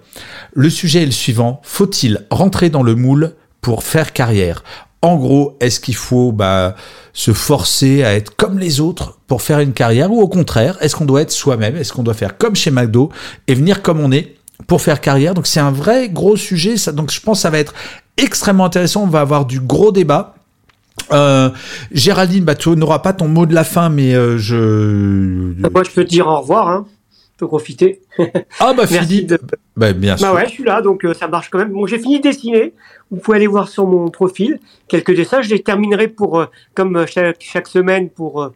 le sujet est le suivant. Faut-il rentrer dans le moule pour faire carrière? En gros, est-ce qu'il faut bah, se forcer à être comme les autres pour faire une carrière ou au contraire, est-ce qu'on doit être soi-même Est-ce qu'on doit faire comme chez McDo et venir comme on est pour faire carrière? Donc c'est un vrai gros sujet. Donc je pense que ça va être extrêmement intéressant. On va avoir du gros débat. Euh, Géraldine, bah, tu n'auras pas ton mot de la fin, mais euh, je. Moi, je peux te dire au revoir. Hein. Profiter. Ah bah Philippe. Bah, bien sûr. Bah ouais, je suis là, donc euh, ça marche quand même. Bon, j'ai fini de dessiner. Vous pouvez aller voir sur mon profil quelques dessins. Je les terminerai pour, euh, comme chaque, chaque semaine, pour, euh,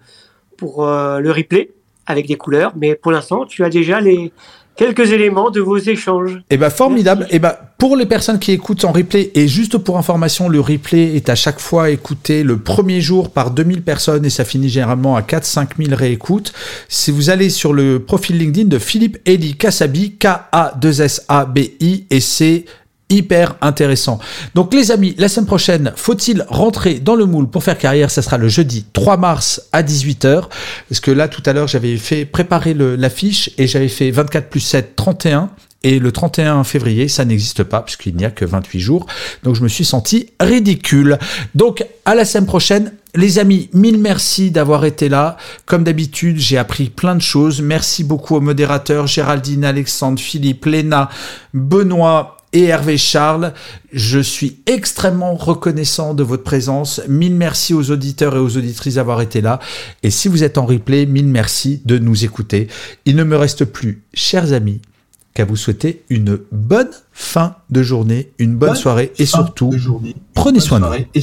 pour euh, le replay avec des couleurs. Mais pour l'instant, tu as déjà les quelques éléments de vos échanges. Eh ben formidable. Et ben pour les personnes qui écoutent en replay et juste pour information, le replay est à chaque fois écouté le premier jour par 2000 personnes et ça finit généralement à 4 5000 réécoutes. Si vous allez sur le profil LinkedIn de Philippe Eli Kasabi, K A 2 S A B I et c'est hyper intéressant. Donc les amis, la semaine prochaine, faut-il rentrer dans le moule pour faire carrière? Ça sera le jeudi 3 mars à 18h. Parce que là, tout à l'heure, j'avais fait préparer l'affiche et j'avais fait 24 plus 7, 31. Et le 31 février, ça n'existe pas puisqu'il n'y a que 28 jours. Donc je me suis senti ridicule. Donc à la semaine prochaine. Les amis, mille merci d'avoir été là. Comme d'habitude, j'ai appris plein de choses. Merci beaucoup aux modérateurs Géraldine, Alexandre, Philippe, Léna, Benoît et Hervé Charles. Je suis extrêmement reconnaissant de votre présence. Mille merci aux auditeurs et aux auditrices d'avoir été là. Et si vous êtes en replay, mille merci de nous écouter. Il ne me reste plus, chers amis, qu'à vous souhaiter une bonne fin de journée, une bonne, soirée et surtout, prenez soin de vous.